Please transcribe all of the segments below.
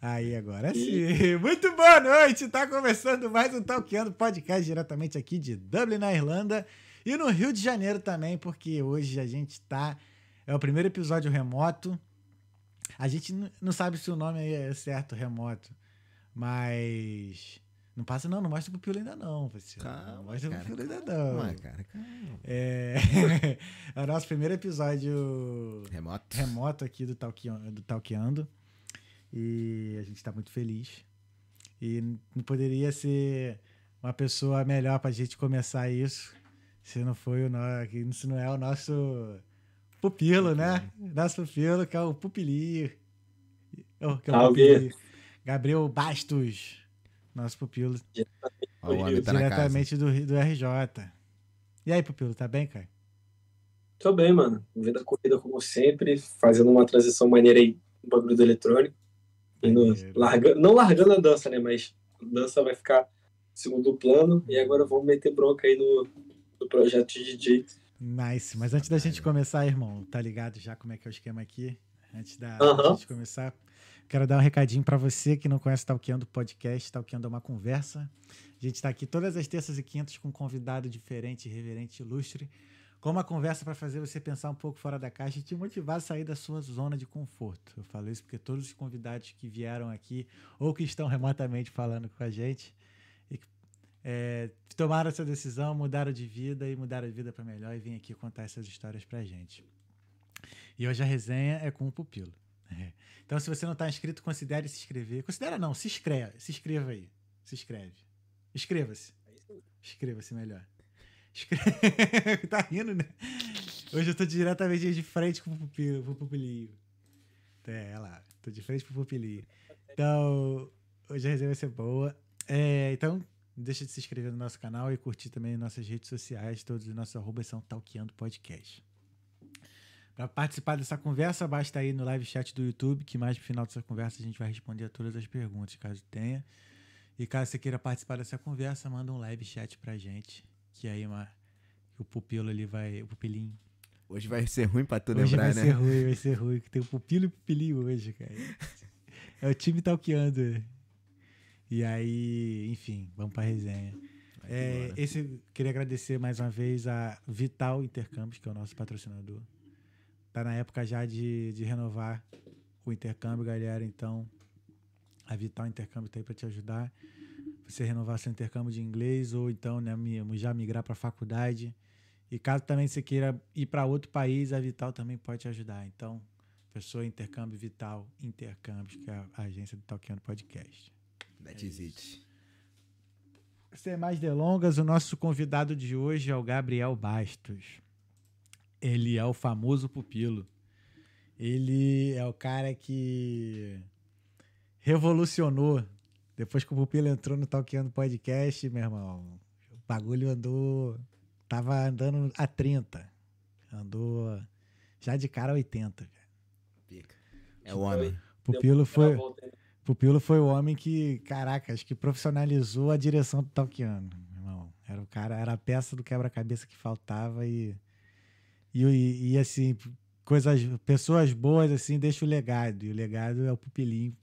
Aí, agora sim. Muito boa noite. Tá começando mais um Talkando Podcast diretamente aqui de Dublin, na Irlanda. E no Rio de Janeiro também, porque hoje a gente tá. É o primeiro episódio remoto. A gente não sabe se o nome é certo, remoto. Mas. Não passa, não, não mostra pro Pilo ainda não, parceiro. Calma, não mostra cara, pro Pilo ainda calma, não. cara, calma. É... é o nosso primeiro episódio Remoto. remoto aqui do, Talqueando, do. E a gente tá muito feliz. E não poderia ser uma pessoa melhor pra gente começar isso se não foi o nosso, se não é o nosso pupilo, né? Nosso pupilo, que é o pupilinho. Oh, que é o pupilinho. Gabriel Bastos, nosso pupilo, homem tá diretamente do, do RJ. E aí, pupilo, tá bem, cara? Tô bem, mano. Vida corrida como sempre, fazendo uma transição maneira aí no bagulho do eletrônico. Maneiro. larga, não largando a dança, né? Mas a dança vai ficar segundo plano. E agora vamos meter bronca aí no, no projeto de DJ. Nice. Mas antes da gente começar, irmão, tá ligado já como é que é o esquema aqui? Antes da gente começar, quero dar um recadinho pra você que não conhece o Talkando Podcast. Talkando é uma conversa. A gente tá aqui todas as terças e quintas com um convidado diferente, reverente, ilustre. Com uma conversa para fazer você pensar um pouco fora da caixa e te motivar a sair da sua zona de conforto. Eu falo isso porque todos os convidados que vieram aqui ou que estão remotamente falando com a gente e é, tomaram essa decisão, mudaram de vida e mudaram de vida para melhor e vêm aqui contar essas histórias pra gente. E hoje a resenha é com o Pupilo. É. Então, se você não está inscrito, considere se inscrever. Considera não, se inscreve, se inscreva aí. Se inscreve. Inscreva-se. Inscreva-se melhor. Inscreve. tá rindo, né? Hoje eu tô diretamente de frente com o pupilo, pupilinho. É, olha lá. Tô de frente pro pupilinho. Então, hoje a resenha vai ser boa. É, então, deixa de se inscrever no nosso canal e curtir também nossas redes sociais. Todos os nossos arrobas são Talqueando Podcast. Para participar dessa conversa, basta ir no live chat do YouTube, que mais no final dessa conversa a gente vai responder a todas as perguntas, caso tenha. E caso você queira participar dessa conversa, manda um live chat pra gente, que aí uma, o pupilo ali vai, o pupilinho. Hoje vai ser ruim pra tu hoje lembrar, vai né? ser ruim, vai ser ruim, que tem o pupilo e o pupilinho hoje, cara. É o time talqueando. E aí, enfim, vamos pra resenha. Vai É, esse queria agradecer mais uma vez a Vital Intercâmbios, que é o nosso patrocinador. Tá na época já de, de renovar o intercâmbio, galera. Então, a Vital Intercâmbio tá aí para te ajudar. Você renovar seu intercâmbio de inglês ou então né, já migrar para faculdade. E caso também você queira ir para outro país, a Vital também pode te ajudar. Então, pessoa Intercâmbio Vital Intercâmbios, que é a agência do Talkando Podcast. That's it. Sem mais delongas, o nosso convidado de hoje é o Gabriel Bastos. Ele é o famoso pupilo. Ele é o cara que revolucionou. Depois que o Pupilo entrou no Talkando Podcast, meu irmão, o bagulho andou. Tava andando a 30. Andou já de cara a 80. velho. Pica. É o homem. Pupilo foi. Pupilo foi o homem que, caraca, acho que profissionalizou a direção do Talkiano, meu irmão. Era o cara, era a peça do quebra-cabeça que faltava e, e, e, assim, coisas, pessoas boas assim, deixa o legado. E o legado é o Pupilinho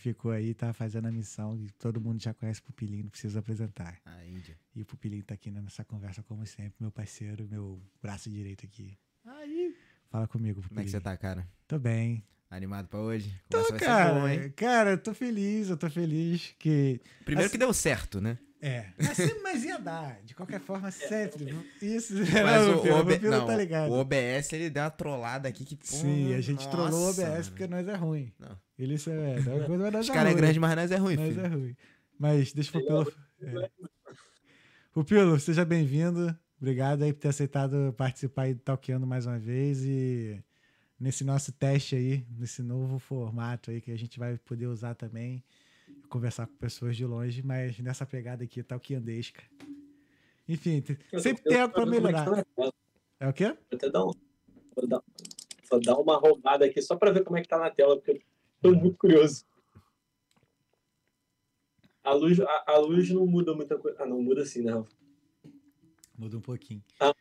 ficou aí, tá fazendo a missão e todo mundo já conhece o Pupilinho, não precisa apresentar. A Índia. E o Pupilinho tá aqui nessa conversa como sempre, meu parceiro, meu braço direito aqui. Aí. Fala comigo, Pupilinho. Como é que você tá, cara? Tô bem. Animado pra hoje? Tô, cara, hein? cara, eu tô feliz, eu tô feliz que Primeiro assim- que deu certo, né? É. Mas, sempre- mas ia dar. De qualquer forma, sempre. Isso. Mas o, Piro, OB não, tá ligado. o OBS ele deu uma trollada aqui que porra, Sim, a gente nossa, trollou o OBS porque nós é ruim. Não. Ele isso é. É coisa, mas nós Os é caras é grande, mas nós é ruim, Nós filho. é ruim. Mas deixa o Pupilo. É. Pupilo, seja bem-vindo. Obrigado aí por ter aceitado participar aí do Talkando mais uma vez e nesse nosso teste aí, nesse novo formato aí que a gente vai poder usar também, conversar com pessoas de longe, mas nessa pegada aqui talqueandesca. Enfim, te- Eu- sempre eu- tem algo pra é que melhorar. tela. É o quê? Vou até dar um. Vou dar, vou dar uma roubada aqui só pra ver como é que tá na tela, porque eu tô muito curioso. A luz, a, a luz não muda muita coisa. Ah, não, muda sim, né, Rafa? Muda um pouquinho. Ah.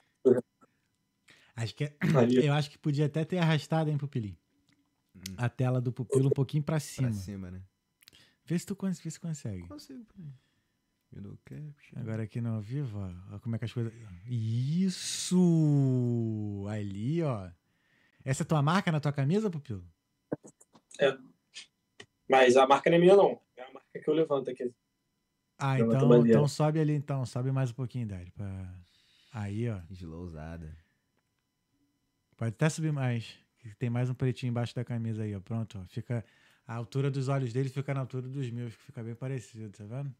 Acho que é- Ali. eu acho que podia até ter arrastado, hein, Pupilinho? A tela do pupilo um pouquinho pra cima. Pra cima, né? Vê se tu cons- vê se consegue. Consigo, peraí. Agora aqui no ao vivo, ó. Olha como é que as coisas. Isso! Ali, ó. Essa é tua marca na tua camisa, Pupilo? Mas a marca não é minha, não. É a marca que eu levanto aqui. Ah, então, bandeira. então sobe ali, então. Sobe mais um pouquinho, Dário. Pra... Aí, ó. Slowzada. Pode até subir mais. Tem mais um pretinho embaixo da camisa aí, ó. Pronto, ó. Fica. A altura dos olhos dele fica na altura dos meus, que fica bem parecido, tá vendo?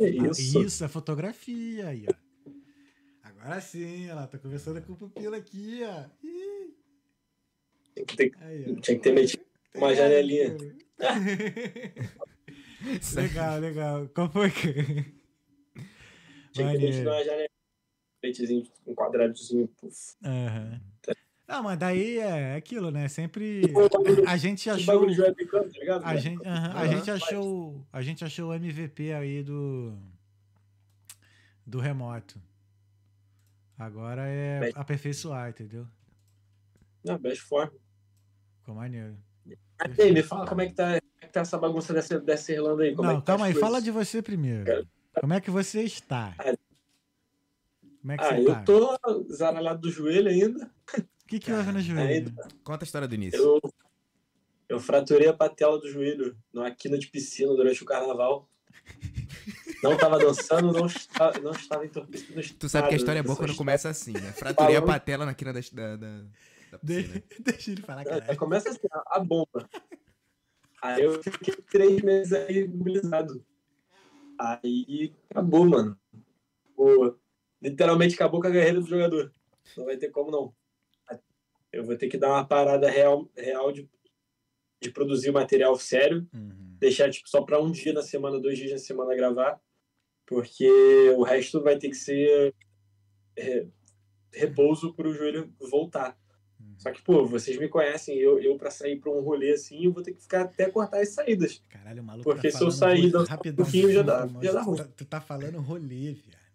É Ah, isso. isso, é fotografia aí, ó. Agora sim, lá, tô conversando com o pupilo aqui, ó. Ih, Tem que ter- aí, ó. Tinha que ter metido uma janelinha. legal, legal. Qual foi? Tinha que ter metido uma janela. Pretezinho, um quadradozinho. Puf. Aham. Não, mas daí é aquilo, né? Sempre. A gente achou. tá? A gente, aham, a Aham. gente achou. A gente achou o MVP aí do. Do remoto. Agora é aperfeiçoar, entendeu? Não, best form. Ficou maneiro. Mas aí, me fala como é que tá, como é que tá essa bagunça dessa, dessa Irlanda aí. Como é Não, tá calma aí, fala de você primeiro. Como é que você está? Ah, Como é que Ah, você eu tá? tô zaralhado do joelho ainda. O que, que houve no joelho? Conta a história do início. Eu, eu fraturei a patela do joelho numa quina de piscina durante o carnaval. Não tava dançando, não estava, não estava entorpecido. Tu sabe que a história é boa quando começa assim, né? Fraturei a patela na quina da, da, da, da De- piscina. Deixa ele falar, É, cara. Começa assim, a a bomba. Aí eu fiquei três meses aí imobilizado. Aí acabou, mano. Pô, literalmente acabou com a carreira do jogador. Não vai ter como não. Eu vou ter que dar uma parada real, real de, de produzir material sério. Uhum. Deixar tipo, só para um dia na semana, dois dias na semana gravar. Porque o resto vai ter que ser é, repouso para o joelho voltar. Uhum. Só que, pô, vocês me conhecem, eu, eu para sair pra um rolê assim, eu vou ter que ficar até cortar as saídas. Caralho, o maluco Porque tá se eu sair um pouquinho, já dá- já dá ruim. Tu tá falando rolê, viado.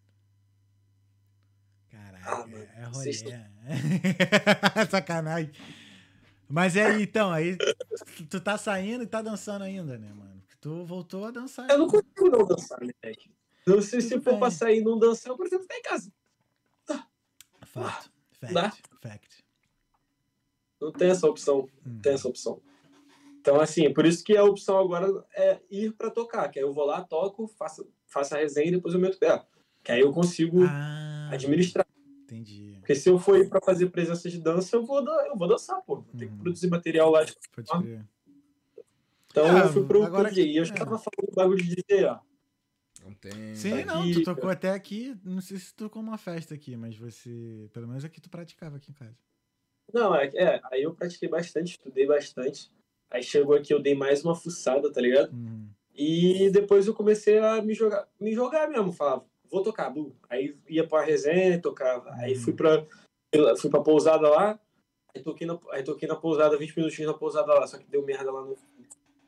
Ah, mano, é rolê. vocês Sacanagem. Mas é aí, então, aí tu- tá saindo e tá dançando ainda, né, mano? Porque tu voltou a dançar. Eu não consigo não dançar, moleque. Não sei se for pra sair e não dançar, eu prefiro ficar em casa. Fact. Dá? Fact. Fact. Não tem essa opção. Hum. Não tem essa opção. Então, assim, por isso que a opção agora é ir pra tocar. Que aí eu vou lá, toco, faço, faço a resenha e depois eu meto pé. Que aí eu consigo Ah, administrar. Entendi. Porque se eu for ir pra fazer presença de dança, eu vou, eu vou dançar, pô. Vou ter que Uhum. produzir material lá. de- Pode Ah. crer. Então Ah, eu fui pro, agora pro DJ. E eu que- já é. tava falando do bagulho de DJ, ó. Não tem. Sim, Tá não, aqui, tu tocou até aqui. Não sei se tu tocou uma festa aqui, mas você. Pelo menos aqui tu praticava aqui em casa. Não, é, é, aí eu pratiquei bastante, estudei bastante. Aí chegou aqui, eu dei mais uma fuçada, tá ligado? Uhum. E depois eu comecei a me jogar, me jogar mesmo, falava, vou tocar, Bu. Aí ia pra resenha, tocava. Aí Uhum. fui pra, fui pra pousada lá, aí toquei, na, aí toquei na pousada, 20 minutinhos na pousada lá, só que deu merda lá no,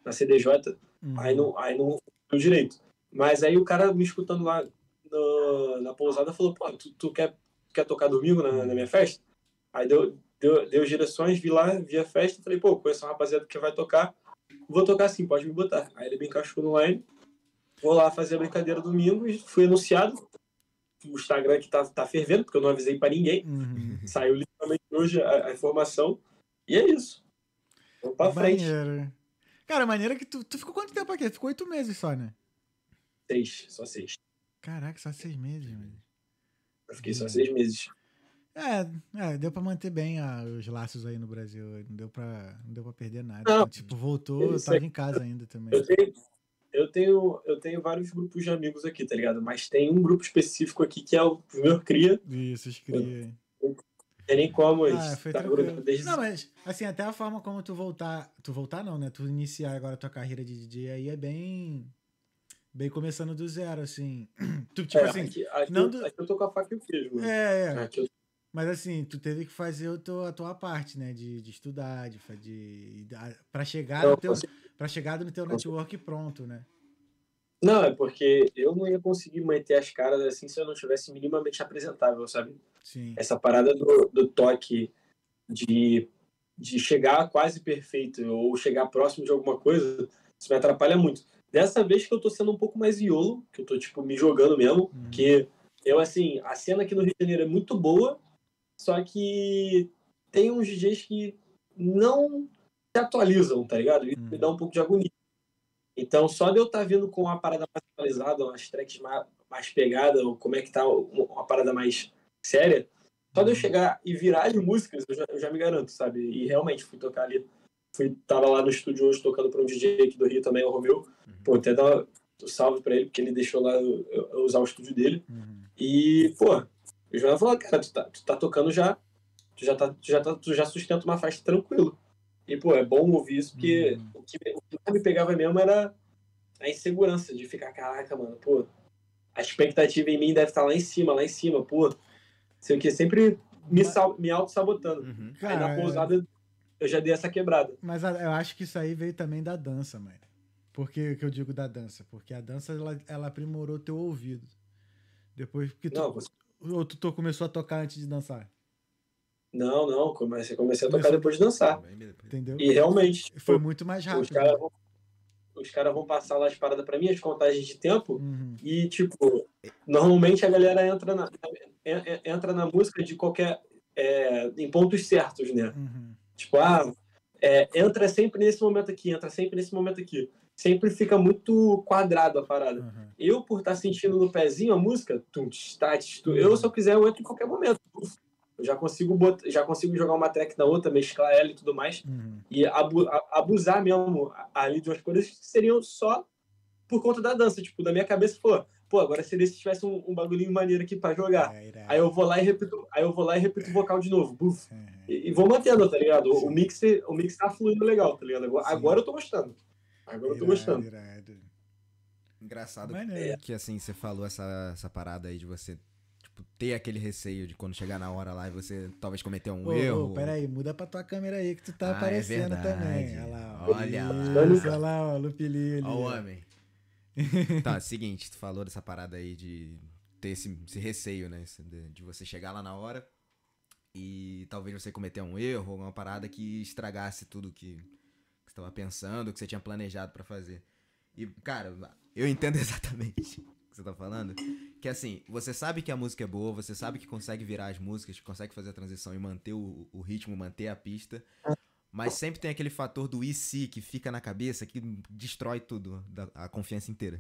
na CDJ, Uhum. aí não, aí não deu direito. Mas aí o cara me escutando lá no- na pousada falou, pô, tu, tu quer, quer tocar domingo na, na minha festa? Aí deu, deu, deu direções, vi lá, vi a festa, falei, pô, conheço uma rapaziada que vai tocar, vou tocar sim, pode me botar. Aí ele me encaixou no line, vou lá fazer a brincadeira domingo, e fui anunciado, o Instagram que tá, tá fervendo, porque eu não avisei pra ninguém, Uhum. saiu literalmente hoje a, a informação, e é isso. Vamos pra frente. Maneiro. Cara, maneiro que tu, tu ficou quanto tempo aqui? Ficou oito meses só, né? Seis, só seis. Caraca, só seis meses, mano. Eu fiquei só Hum. seis meses. É, é, deu pra manter bem os laços aí no Brasil. Não deu pra, não deu pra perder nada. Não. tipo, voltou, eu tava aí. em casa ainda também. Eu tenho, eu tenho, eu tenho vários grupos de amigos aqui, tá ligado? Mas tem um grupo específico aqui que é o meu cria. Isso, escrevi. Não tem nem como, Ah, eles foi tá desde Não, mas, assim, até a forma como tu voltar. Tu voltar não, né? Tu iniciar agora a tua carreira de DJ aí é bem. Bem começando do zero, assim. Tu, tipo É, assim. aqui, aqui, não eu, do- aqui eu tô com a faca e o queijo, mano. É, é. Eu, Mas assim, tu teve que fazer o teu, a tua parte, né? De, de estudar, de, de, de para chegar não, no teu, consegui- para chegar no teu network pronto, né? não, é porque eu não ia conseguir manter as caras assim se eu não tivesse minimamente apresentável, sabe? Sim. Essa parada do, do toque de, de chegar quase perfeito ou chegar próximo de alguma coisa, isso me atrapalha muito. Dessa vez que eu tô sendo um pouco mais iolo, que eu tô, tipo, me jogando mesmo, Uhum. que eu, assim, a cena aqui no Rio de Janeiro é muito boa, só que tem uns DJs que não atualizam, tá ligado? Isso me Uhum. dá um pouco de agonia. Então, só de eu estar vindo com uma parada mais atualizada, umas tracks mais, mais pegadas, ou como é que tá uma parada mais séria, só de eu Uhum. chegar e virar as músicas, eu já, eu já me garanto, sabe? E realmente fui tocar ali. Fui, tava lá no estúdio hoje tocando para um DJ aqui do Rio também, o Romeu. Pô, até dar um salve para ele, porque ele deixou lá eu, eu usar o estúdio dele. Uhum. E, pô, o João falou, cara, tu tá, tu tá tocando já, tu já, tá, tu, já tá, tu já sustenta uma faixa tranquilo. E, pô, é bom ouvir isso, porque Uhum. o, que, o que me pegava mesmo era a insegurança de ficar, caraca, mano, pô, a expectativa em mim deve estar lá em cima, lá em cima, pô. Sei o que, sempre me, sal- me auto-sabotando. Uhum. Aí na pousada eu já dei essa quebrada. Mas a- eu acho que isso aí veio também da dança, mano. Por que, que eu digo da dança? Porque a dança, ela, ela aprimorou teu ouvido. Depois que tu, Não, você- ou tu, to- começou a tocar antes de dançar, não, não, comecei, comecei a tocar Começou- depois de dançar. Entendeu? E realmente, Foi tipo, muito mais os rápido. caras vão, os cara vão passar lá as paradas pra mim, as contagens de tempo, Uhum. E, tipo, normalmente a galera entra na, en- en- entra na música de qualquer. é, em pontos certos, né? Uhum. Tipo, ah, é, entra sempre nesse momento aqui, entra sempre nesse momento aqui. Sempre fica muito quadrado a parada. Uhum. Eu, por estar sentindo no pezinho a música, tum, tch, tá, tch, eu, se eu quiser, eu entro em qualquer momento. Eu já consigo, bot, já consigo jogar uma track na outra, mesclar ela e tudo mais Uhum. e abu- abusar mesmo ali de umas coisas que seriam só por conta da dança. Tipo, da minha cabeça, pô, pô, agora seria se tivesse um, um bagulhinho maneiro aqui pra jogar. É, irado. Aí eu vou lá e repito, aí eu vou lá e repito o vocal de novo. Buf. Uhum. E, e vou mantendo, tá ligado? O, o mix, o mix tá fluindo legal, tá ligado? Agora, agora eu tô gostando. Agora eu tô gostando. Irado. Engraçado Maneiro. que assim, você falou essa, essa parada aí de você tipo, ter aquele receio de quando chegar na hora lá e você talvez cometer um Ô, erro. ô, peraí, muda pra tua câmera aí que tu tá Ah, é aparecendo verdade. também. Olha lá, ó. Olha lá. Isso, olha lá, ó, Lupilinho ali. Ó o homem. tá, seguinte, tu falou dessa parada aí de ter esse, esse receio, né? De, de você chegar lá na hora e talvez você cometer um erro, alguma parada que estragasse tudo que, que você tava pensando, que você tinha planejado pra fazer. E, cara, eu entendo exatamente o que você tá falando. Que assim, você sabe que a música é boa, você sabe que consegue virar as músicas, que consegue fazer a transição e manter o, o ritmo, manter a pista. Mas sempre tem aquele fator do e se que fica na cabeça que destrói tudo, da- a confiança inteira.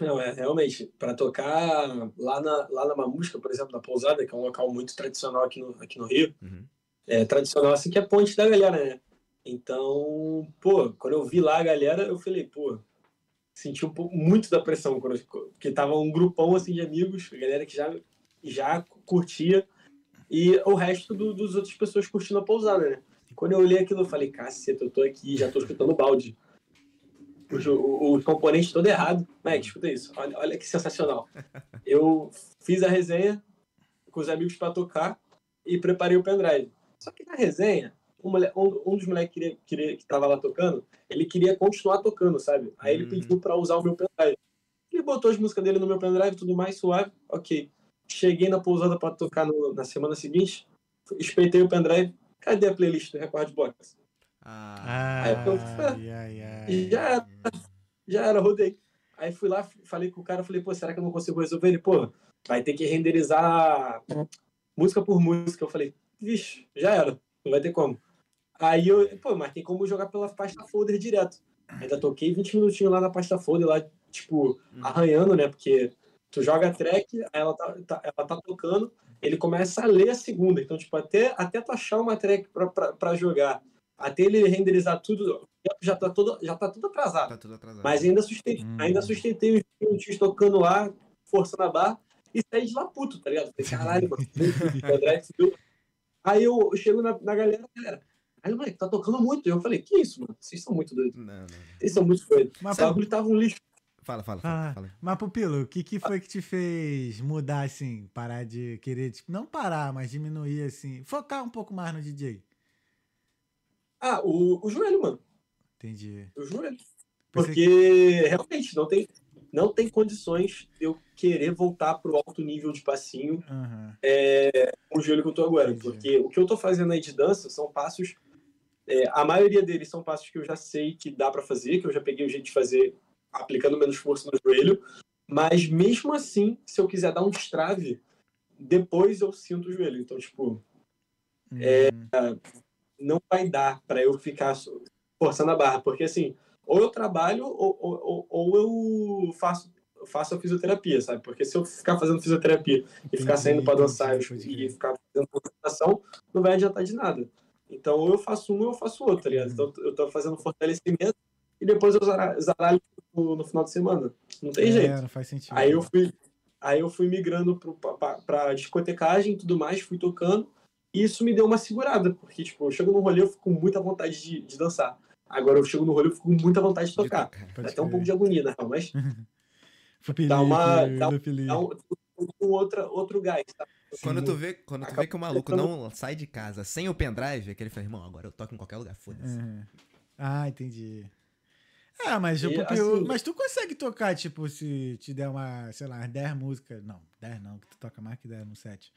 Não, é realmente, para tocar lá na, lá na Mamusca, por exemplo, na Pousada, que é um local muito tradicional aqui no, aqui no Rio, Uhum. é tradicional assim que é ponte da galera, né? Então, pô, quando eu vi lá a galera, eu falei, pô, senti um pouco muito da pressão, quando porque tava um grupão assim de amigos, a galera que já, já curtia, e o resto do, dos outras pessoas curtindo a pousada, né? Quando eu olhei aquilo, eu falei, caceta, eu tô aqui, já tô escutando balde. Os, os componentes todo errado. Mac, escuta isso. Olha, olha que sensacional. Eu fiz a resenha com os amigos para tocar e preparei o pendrive. Só que na resenha, um, um- dos moleques queria, queria, que tava lá tocando, ele queria continuar tocando, sabe? Aí ele Uhum. pediu para usar o meu pendrive. Ele botou as músicas dele no meu pendrive, tudo mais suave. Ok. Cheguei na pousada para tocar no- na semana seguinte, espeitei o pendrive. Cadê a playlist do Record Box? Ah, Aí eu- ai, ai. Já era, já era, rodei. Aí fui lá, falei com o cara, falei, pô, será que eu não consigo resolver? Ele, pô, vai ter que renderizar música por música. Eu falei, vixe, já era, não vai ter como. Aí eu, pô, mas tem como jogar pela pasta folder direto. Ainda toquei 20 minutinhos lá na pasta folder, lá, tipo, arranhando, né? Porque tu joga a track, aí ela tá, tá- ela tá tocando, ele começa a ler a segunda. Então, tipo, até, até tu achar uma track pra, pra, pra jogar, até ele renderizar tudo, já tá todo, já tá tudo atrasado. tá tudo atrasado. Mas ainda sustentei, Hum. ainda sustentei os minutinhos tocando lá, forçando a barra, e saí de lá puto, tá ligado? Falei, caralho, mano. Aí eu chego na, na galera, galera, aí o moleque tá tocando muito. Eu falei, que isso, mano? Vocês são muito doidos. Não, não, não. Vocês são muito doidos. Mas, O bagulho tava um lixo. Fala, fala, Ah. fala. fala. Mas, Pupilo, o que, que foi que te fez mudar, assim, parar de querer, tipo, não parar, mas diminuir, assim, focar um pouco mais no DJ? Ah, o, o joelho, mano. Entendi. O joelho. Porque realmente não tem, não tem condições de eu querer voltar pro alto nível de passinho Aham. com o joelho que eu tô agora. Entendi. Porque o que eu tô fazendo aí de dança são passos É, a maioria deles são passos que eu já sei que dá para fazer, que eu já peguei o jeito de fazer aplicando menos força no joelho. Mas mesmo assim, se eu quiser dar um destrave, depois eu sinto o joelho. Então, tipo, é, Hum, não vai dar para eu ficar forçando a barra, porque assim, ou eu trabalho ou, ou, ou- eu faço faço a fisioterapia, sabe? Porque se eu ficar fazendo fisioterapia e ficar saindo para dançar pode e ficar fazendo concentração, não vai adiantar de nada. Então, ou eu faço um ou eu faço outro, tá ligado? Então, eu tô fazendo fortalecimento e depois eu zara- zaralho no, no final de semana. Não tem é, jeito. não faz sentido. Aí eu fui, aí eu fui migrando pro, pra, pra discotecagem e tudo mais, fui tocando, e isso me deu uma segurada, porque, tipo, eu chego no rolê, eu fico com muita vontade de, de dançar. Agora eu chego no rolê, eu fico com muita vontade de De tocar. tocar. Pode Até um pouco de agonia, na real, mas dá uma- dá um- dá um, um outra, outro gás, tá? Quando tu vê, quando tu vê que o maluco não sai de casa sem o pendrive, é que ele fala, irmão, agora eu toco em qualquer lugar, foda-se. Uhum. Ah, entendi. É, mas, E, tipo, assim- mas tu consegue tocar, tipo, se te der uma, sei lá, 10 músicas. Não, 10 não, que tu toca mais que 10 no set.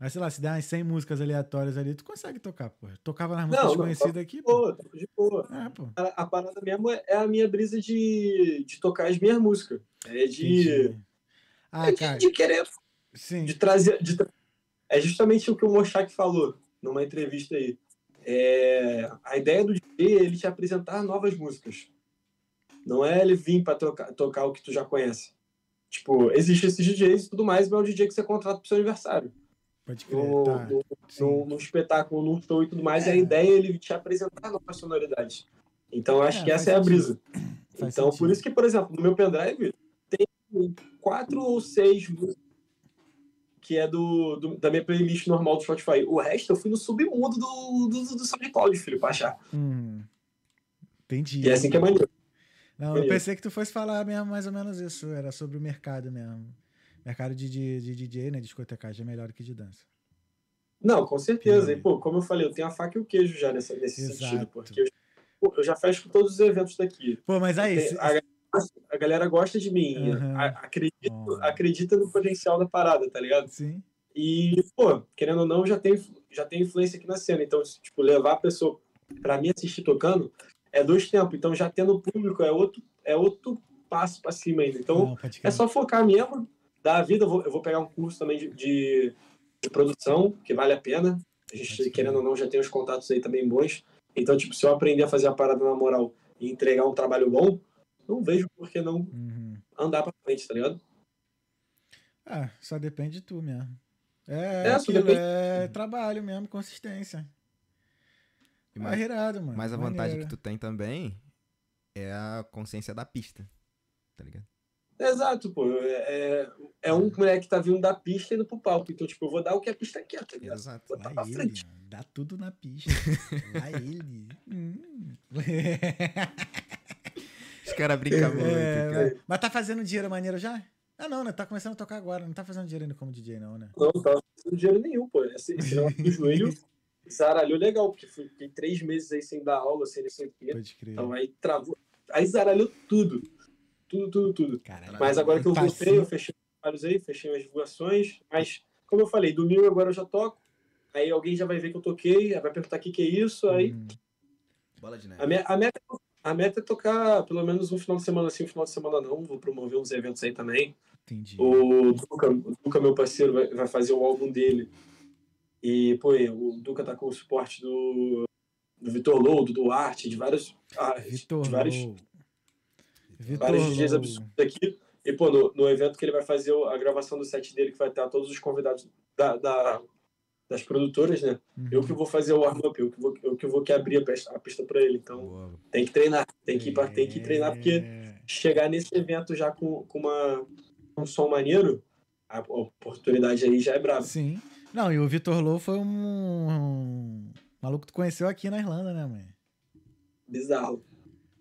Mas, sei lá, se der umas 100 músicas aleatórias ali, tu consegue tocar, pô. Tocava nas músicas Não, não, desconhecidas aqui, pô. De boa. É, pô. A, a parada mesmo é a minha brisa de, de tocar as minhas músicas. É de. Ah, é de, cara, de querer sim. de trazer. de tra- é justamente o que o Mochak falou numa entrevista aí. É, a ideia do DJ é ele te apresentar novas músicas. Não é ele vir para tocar, tocar o que tu já conhece. Tipo, existe esses DJs e tudo mais, mas é o DJ que você contrata pro seu aniversário. Pode crer, No, tá. no, no, no espetáculo, num show e tudo mais, e a É. ideia é ele te apresentar novas sonoridades. Então, acho É, que essa é a sentido. brisa. Faz então, sentido. por isso que, por exemplo, no meu pendrive tem quatro ou seis músicas que é do, do- da minha playlist normal do Spotify. O resto eu fui no submundo do, do, do SoundCloud, filho, pra achar. Hum. Entendi. E é assim que é maneiro. Não, eu pensei que tu fosse falar mesmo mais ou menos isso. Era sobre o mercado mesmo. Mercado de, de, de DJ, né? Discotecagem é melhor que de dança. Não, com certeza. Entendi. E, pô, como eu falei, eu tenho a faca e o queijo já nessa, nesse Exato. sentido, porque eu, eu já fecho todos os eventos daqui. Pô, mas aí. Tem- se- a, a galera gosta de mim, a- acredita, acredita no potencial da parada, tá ligado? Sim. E, pô, querendo ou não, já tem, já tem influência aqui na cena. Então, tipo, levar a pessoa pra mim assistir tocando é dois tempos. Então, já tendo público é outro, é outro passo pra cima ainda. Então, Não, é só focar mesmo, dar a vida. Eu vou, eu vou pegar um curso também de, de, de produção, que vale a pena. A gente, querendo ou não, já tem os contatos aí também bons. Então, tipo, se eu aprender a fazer a parada na moral e entregar um trabalho bom, não vejo por que não Uhum. andar pra frente, tá ligado? Ah, só depende de tu mesmo. É, É, aquilo, depende- é trabalho mesmo, consistência. E Mas mais, irado, mano. mas a vantagem que tu tem também é a consciência da pista, tá ligado? Exato, pô. É, é- é um moleque que tá vindo da pista e indo pro palco. Então, tipo, eu vou dar o que a pista quer, tá ligado? Exato. Botar Lá pra ele, frente. mano, dá tudo na pista. Lá ele. Hum. Os caras brincam muito, É, cara. mas, tá fazendo dinheiro maneiro já? Ah, não, né? Tá começando a tocar agora. Não tá fazendo dinheiro ainda como DJ, não, né? Não, não tava fazendo dinheiro nenhum, pô. Esse, esse negócio do joelho zaralhou legal, porque fui- fiquei três meses aí sem dar aula, sem não sei o quê. Pode crer. Então aí travou. Aí zaralhou tudo. Tudo, tudo, tudo. Caralho. Mas agora que eu Tá voltei, assim. eu fechei vários aí, fechei as divulgações. Mas, como eu falei, domingo agora eu já toco. Aí alguém já vai ver que eu toquei, vai perguntar o que, que é isso. Aí Hum, Bola de neve. A, me- a meta, a meta é tocar pelo menos um final de semana sim, um final de semana não. Vou promover uns eventos aí também. entendi. O Duca, o Duca meu parceiro, vai, vai fazer o álbum dele. E, pô, o Duca tá com o suporte do, do Vitor Low, do Duarte, de vários. ah, Vitor de vários. Vitor vários DJs Low. absurdos aqui. E, pô, no, no evento que ele vai fazer a gravação do set dele, que vai estar todos os convidados da, da- das produtoras, né? Uhum. Eu que vou fazer o warm-up, eu que vou, eu que vou que abrir a pista, a pista pra ele. Então, Boa. tem que treinar, tem que, pra- tem que treinar, porque É. chegar nesse evento já com, com uma, um som maneiro, a oportunidade aí já é brava. Sim. Não, e o Vitor Low foi um, um maluco que tu conheceu aqui na Irlanda, né, mãe? Bizarro.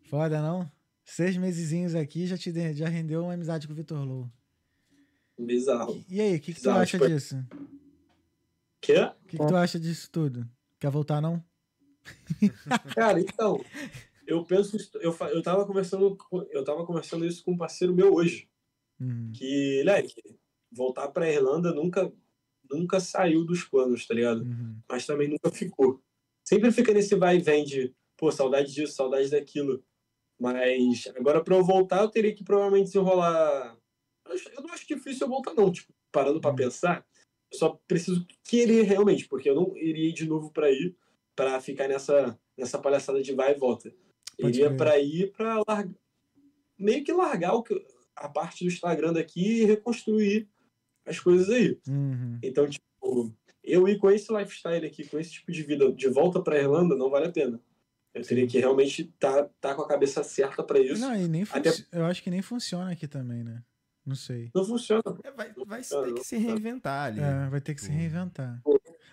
Foda, não? Seis mesezinhos aqui já te já rendeu uma amizade com o Vitor Low. Bizarro. E aí, o que, que tu acha tipo- disso? Quê? O que, que tu acha disso tudo? Quer voltar, não? Cara, então, eu penso, eu, eu tava conversando, eu tava conversando isso com um parceiro meu hoje, Uhum. que, leque, voltar pra Irlanda nunca, nunca saiu dos planos, tá ligado? Uhum. Mas também nunca ficou. sempre fica nesse vai e vem de, pô, saudade disso, saudade daquilo. Mas agora para eu voltar, eu teria que provavelmente desenrolar. Eu não acho difícil eu voltar, não. Tipo, parando para Hum. pensar, eu só preciso querer realmente, porque eu não iria ir de novo para ir para ficar nessa, nessa palhaçada de vai e volta. Pode iria para ir para largar, meio que largar o que, a parte do Instagram daqui e reconstruir as coisas aí. Uhum. Então, tipo, eu ir com esse lifestyle aqui, com esse tipo de vida de volta para Irlanda, não vale a pena. Eu teria que realmente estar tá, tá com a cabeça certa para isso. Não, e nem Até- eu acho que nem funciona aqui também, né? Não sei. Não funciona. É, vai, vai Ah, ter não. que se reinventar ali. É, vai ter que se Pô. reinventar.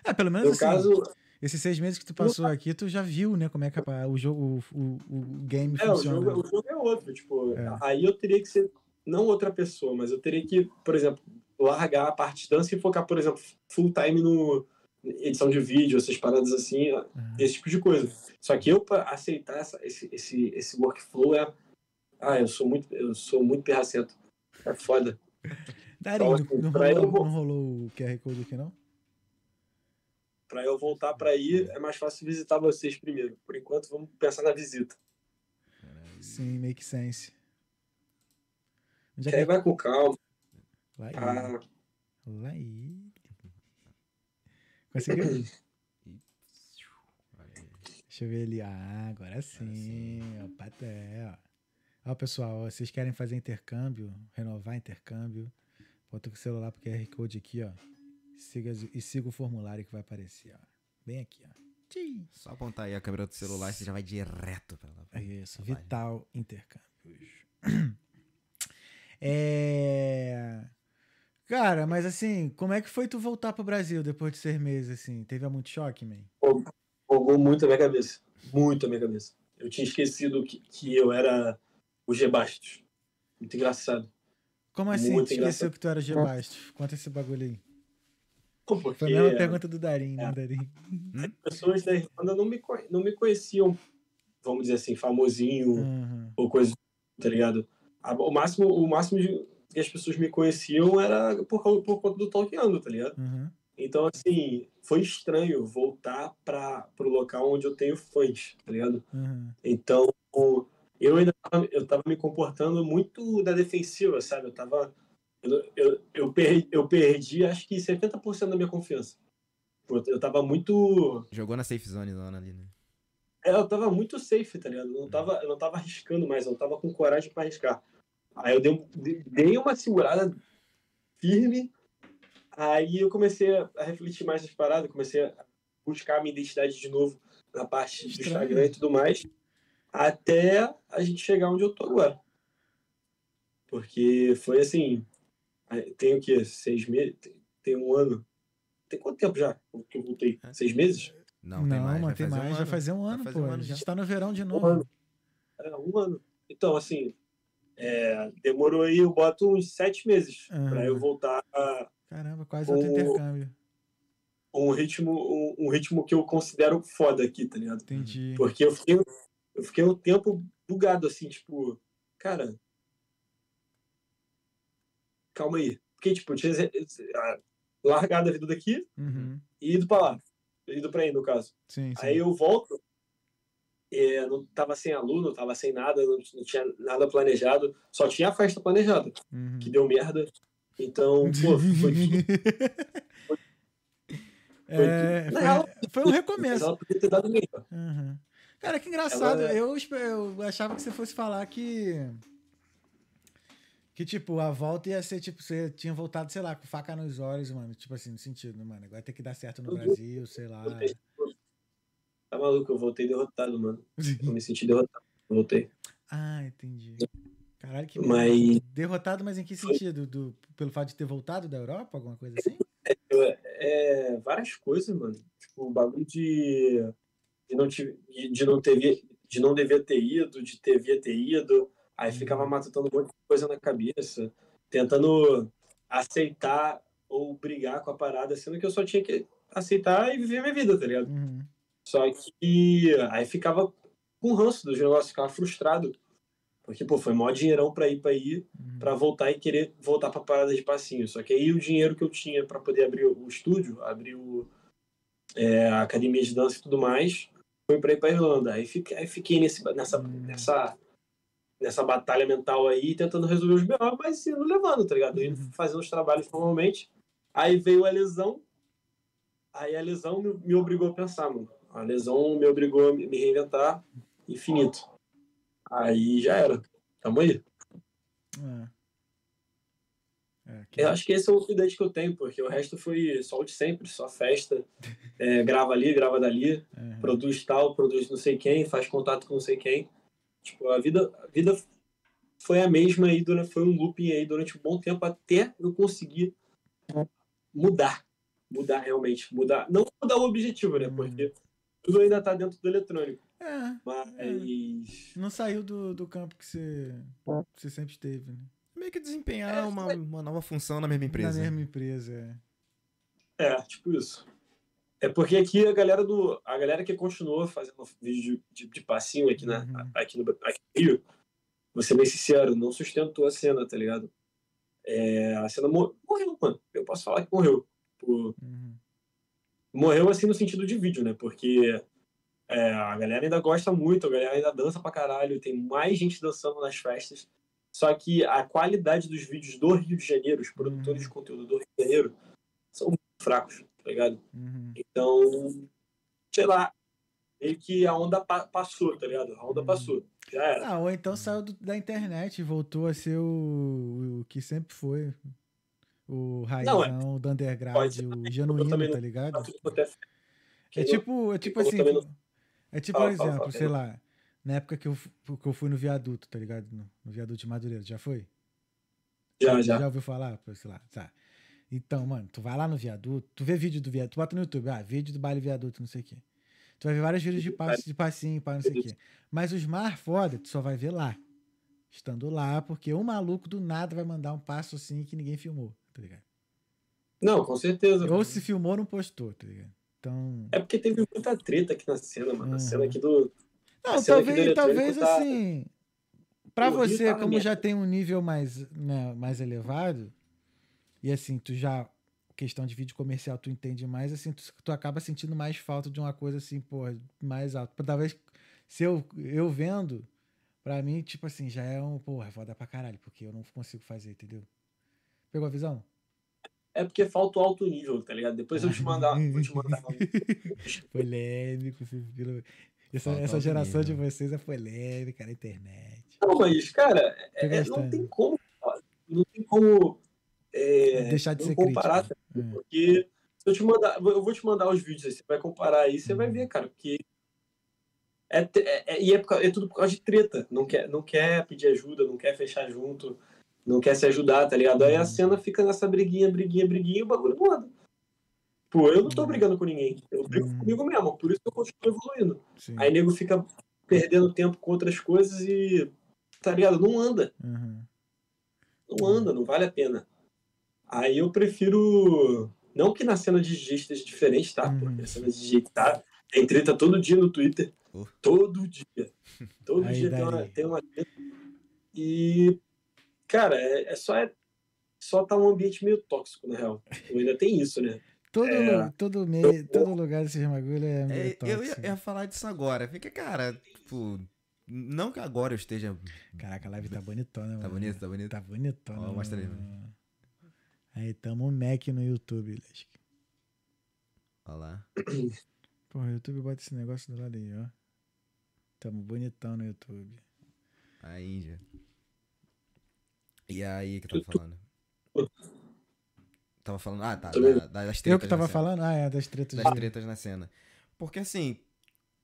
É, pelo menos No assim, caso, esses seis meses que tu passou aqui, tu já viu, né, como é que a- o jogo, o, o, o game é, o funciona. jogo, o jogo é outro. Tipo, É. aí eu teria que ser não outra pessoa, mas eu teria que, por exemplo, largar a parte de dança e focar, por exemplo, full time no edição de vídeo, essas paradas assim, Uhum. esse tipo de coisa. Só que eu para aceitar essa, esse, esse, esse workflow é, ah, eu sou muito, eu sou muito perracento. É foda. Darinho, Então, não, pra rolou, vou- não rolou o QR Code aqui, não? Para eu voltar para aí, é mais fácil visitar vocês primeiro. Por enquanto, vamos pensar na visita. Sim, make sense. É Que vai com calma. Lá aí. Ah, Lá aí. Conseguiu? Deixa eu ver ali. Ah, agora sim. Ó, paté, ó. Ó, pessoal, ó, vocês querem fazer intercâmbio, renovar intercâmbio, bota o celular pro QR Code aqui, ó. Siga, e siga o formulário que vai aparecer, ó. Bem aqui, ó. Tchim. Só apontar aí a câmera do celular e você já vai direto pra lá. É isso, Vai. Vital Intercâmbios. É... Cara, mas assim, como é que foi tu voltar pro Brasil depois de seis meses, assim? Teve muito choque, man? Fogou muito a minha cabeça. Muito a minha cabeça. Eu tinha esquecido que, que eu era o G Bastos. Muito engraçado. Como assim? Muito tu esqueceu engraçado. que tu era G-Bastos? Conta esse bagulho aí. Pô, Porque Foi a mesma pergunta do Darim, né, Darim? as pessoas da Irlanda não me, não me conheciam, vamos dizer assim, famosinho Uhum. ou coisa, tá ligado? O máximo, o máximo que as pessoas me conheciam era por, causa- por conta do Talkando, tá ligado? Uhum. Então, assim, foi estranho voltar para o local onde eu tenho fãs, tá ligado? Uhum. Então, eu ainda tava, eu tava me comportando muito da defensiva, sabe? Eu tava. Eu, eu, eu, perdi, eu perdi, acho que 70% da minha confiança. Eu tava muito. Jogou na safe zone zona ali, né? é, Eu tava muito safe, tá ligado? Eu não tava, eu não tava arriscando mais, eu não tava com coragem para arriscar. Aí eu dei, dei uma segurada firme, aí eu comecei a refletir mais nas paradas, comecei a buscar a minha identidade de novo na parte do. Instagram e tudo mais, até a gente chegar onde eu tô agora. Porque foi assim, tem o quê? Seis meses? Tem- um ano? Tem quanto tempo já que eu voltei? Seis meses? Não, Não, tem mais. vai tem fazer mais. um vai ano. fazer um Vai ano, fazer pô. um a ano gente já. tá no verão de Um novo. ano. É, um ano. Então, assim, é, demorou aí, eu boto uns sete meses Aham. para eu voltar a Caramba, quase outro O- intercâmbio. um ritmo, um, um ritmo que eu considero foda aqui, tá ligado? Entendi. Porque eu fiquei, eu fiquei um tempo bugado, assim, tipo, cara, calma aí. Porque, tipo, eu tinha largado a vida daqui Uhum. e ido pra lá. Ido pra aí, no caso. Sim, sim. Aí eu volto, é, não tava sem aluno, tava sem nada, não, não tinha nada planejado, só tinha a festa planejada, Uhum. que deu merda. Então, pô, foi É, Na foi, real, foi um recomeço. ela podia ter dado melhor. Uhum. Cara, que engraçado. Ela- é Eu, eu achava que você fosse falar que. Que, tipo, a volta ia ser, tipo, você tinha voltado, sei lá, com faca nos olhos, mano. Tipo assim, no sentido, mano. Agora tem que dar certo no. Brasil, sei lá. Tá maluco, eu voltei derrotado, mano. Eu me senti derrotado. Voltei. ah, entendi. Caralho, que Mas- Derrotado, mas em que sentido? Do, pelo fato de ter voltado da Europa, alguma coisa assim? É, várias coisas, mano. Tipo, o bagulho de, de, não, te, de, não ter, de não devia ter ido, de devia ter ido. Aí ficava matutando um monte de coisa na cabeça, tentando aceitar ou brigar com a parada, sendo que eu só tinha que aceitar e viver minha vida, tá ligado? Uhum. Só que aí ficava com ranço dos negócios, ficava frustrado. Porque, pô, foi maior dinheirão pra ir pra ir, Uhum. pra voltar e querer voltar pra parada de passinho. Só que aí o dinheiro que eu tinha pra poder abrir o estúdio, abrir o, é, a academia de dança e tudo mais, fui para ir para Irlanda. Aí fiquei, aí fiquei nesse, nessa, Hum. nessa, nessa batalha mental aí, tentando resolver os B.O., mas indo levando, tá ligado? Indo Uhum. fazendo os trabalhos normalmente. Aí veio a lesão, aí a lesão me, me obrigou a pensar, mano. A lesão me obrigou a me me reinventar, infinito. Aí já era. Tamo aí. É. É, que- Eu acho que esse é o update que eu tenho, porque o resto foi só o de sempre, só festa. É, grava ali, grava dali, Uhum. produz tal, produz não sei quem, faz contato com não sei quem. Tipo, a vida, a vida foi a mesma aí, durante, foi um looping aí durante um bom tempo até eu conseguir mudar. Mudar realmente. Mudar. Não mudar o objetivo, né? Uhum. Porque tudo ainda tá dentro do eletrônico. É, Mas. não saiu do, do campo que você, que você sempre esteve, né? Meio que desempenhar É, uma, foi- uma nova função na mesma empresa. Na mesma empresa, é. É, tipo isso. É porque aqui a galera do. A galera que continuou fazendo vídeo de, de, de passinho aqui, na, Uhum. aqui, no, aqui no Rio, vou ser bem sincero, não sustentou a cena, tá ligado? É, a cena mor- morreu, mano. Eu posso falar que morreu. Por- Uhum. morreu assim no sentido de vídeo, né? Porque é, a galera ainda gosta muito, a galera ainda dança pra caralho, tem mais gente dançando nas festas. Só que a qualidade dos vídeos do Rio de Janeiro, os produtores de conteúdo do Rio de Janeiro, são muito fracos, tá ligado? Uhum. Então, sei lá, meio que a onda pa- passou, tá ligado? A onda Uhum. passou. Já era. Ah, ou então saiu do- da internet e voltou a ser o, o que sempre foi. O raizão Não, é- do underground, o genuíno, não- tá ligado? É tipo, é tipo assim. É tipo, por exemplo, sei lá, na época que eu, que eu fui no viaduto, tá ligado? No, no viaduto de Madureira, já foi? Já, já. Já ouviu falar? Sei lá, tá. Então, mano, tu vai lá no viaduto, tu vê vídeo do viaduto, tu bota no YouTube, ah, vídeo do baile viaduto, não sei o quê. Tu vai ver vários vídeos de, passe, de passinho, pá, não sei o quê. Mas os mais foda, tu só vai ver lá. Estando lá, porque um maluco do nada vai mandar um passo assim que ninguém filmou, tá ligado? Não, com certeza. Ou se filmou, não postou, tá ligado? Então. É porque teve muita treta aqui na cena, mano. Uhum. A cena aqui do. Não, talvez, talvez tá- assim. Rio você, tá como já tem um nível mais, né, mais elevado, e assim, tu já. Questão de vídeo comercial, tu entende mais, assim, tu, tu acaba sentindo mais falta de uma coisa assim, porra, mais alta. Talvez, se eu, eu vendo, pra mim, tipo assim, já é um, porra, foda pra caralho, porque eu não consigo fazer, entendeu? Pegou a visão? É porque falta o alto nível, tá ligado? Depois eu te mandar. Vou te mandar. Polêmico? Essa, Falta essa geração nível. de vocês é polêmica na internet. Não, mas, cara, é- não tem como. Não tem como. é, Deixar de ser comparar, crítico. tá? É. Porque se eu te mandar. Eu vou te mandar os vídeos aí, você vai comparar aí, você vai Uhum. ver, cara, porque. É, é, é- e é, é tudo por causa de treta. Não quer, não quer pedir ajuda, não quer fechar junto, não quer se ajudar, tá ligado? Aí a Uhum. cena fica nessa briguinha, briguinha, briguinha e o bagulho não anda. Pô, eu não tô Uhum. brigando com ninguém. Eu brigo Uhum. comigo mesmo, por isso que eu continuo evoluindo. Sim. Aí nego fica perdendo tempo com outras coisas e. Tá ligado? Não anda. Uhum. Não anda, não vale a pena. Aí eu prefiro. Não que na cena de DJ esteja diferente, tá? Uhum. Porque a cena de DJ tá. Tem treta todo dia no Twitter. Uh. Todo dia. Todo Aí dia tem uma, tem uma treta. E. Cara, é, é só. É, só tá um ambiente meio tóxico, na real. Ainda tem isso, né? Todo, É. todo, meio, todo lugar desses bagulho é meio É, eu ia, tóxico. ia falar disso agora. Fica, cara, tipo. Não que agora eu esteja. Caraca, a live tá bonitona, Tá mano. bonito, tá bonito. Tá bonitona. Ó, mostra aí, mano. Aí, tamo um Mac no YouTube, Lesk. Olha lá. Porra, o YouTube bota esse negócio do lado aí, ó. Tamo bonitão no YouTube. A Índia. E aí, que eu tava falando? Tava falando. Ah, tá. Da- das tretas Eu que tava falando? Ah, é, das tretas Das tretas na cena. Porque assim,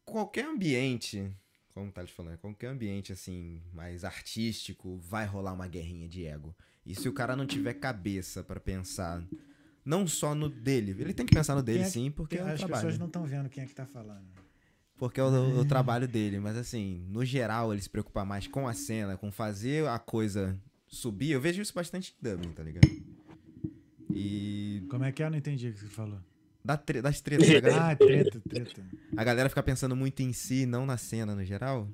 qualquer ambiente, como o Thales falando, qualquer ambiente assim, mais artístico, vai rolar uma guerrinha de ego. E se o cara não tiver cabeça pra pensar, não só no dele, ele tem que pensar no dele é que- sim, porque é o As trabalho. pessoas não estão vendo quem é que tá falando. Porque é o, o trabalho dele, mas assim, no geral, ele se preocupar mais com a cena, com fazer a coisa subir. Eu vejo isso bastante em Dublin, tá ligado? E Como é que é? Eu não entendi o que você falou. da tre- das tretas, galera, Ah, treta, treta. a galera fica pensando muito em si, não na cena no geral.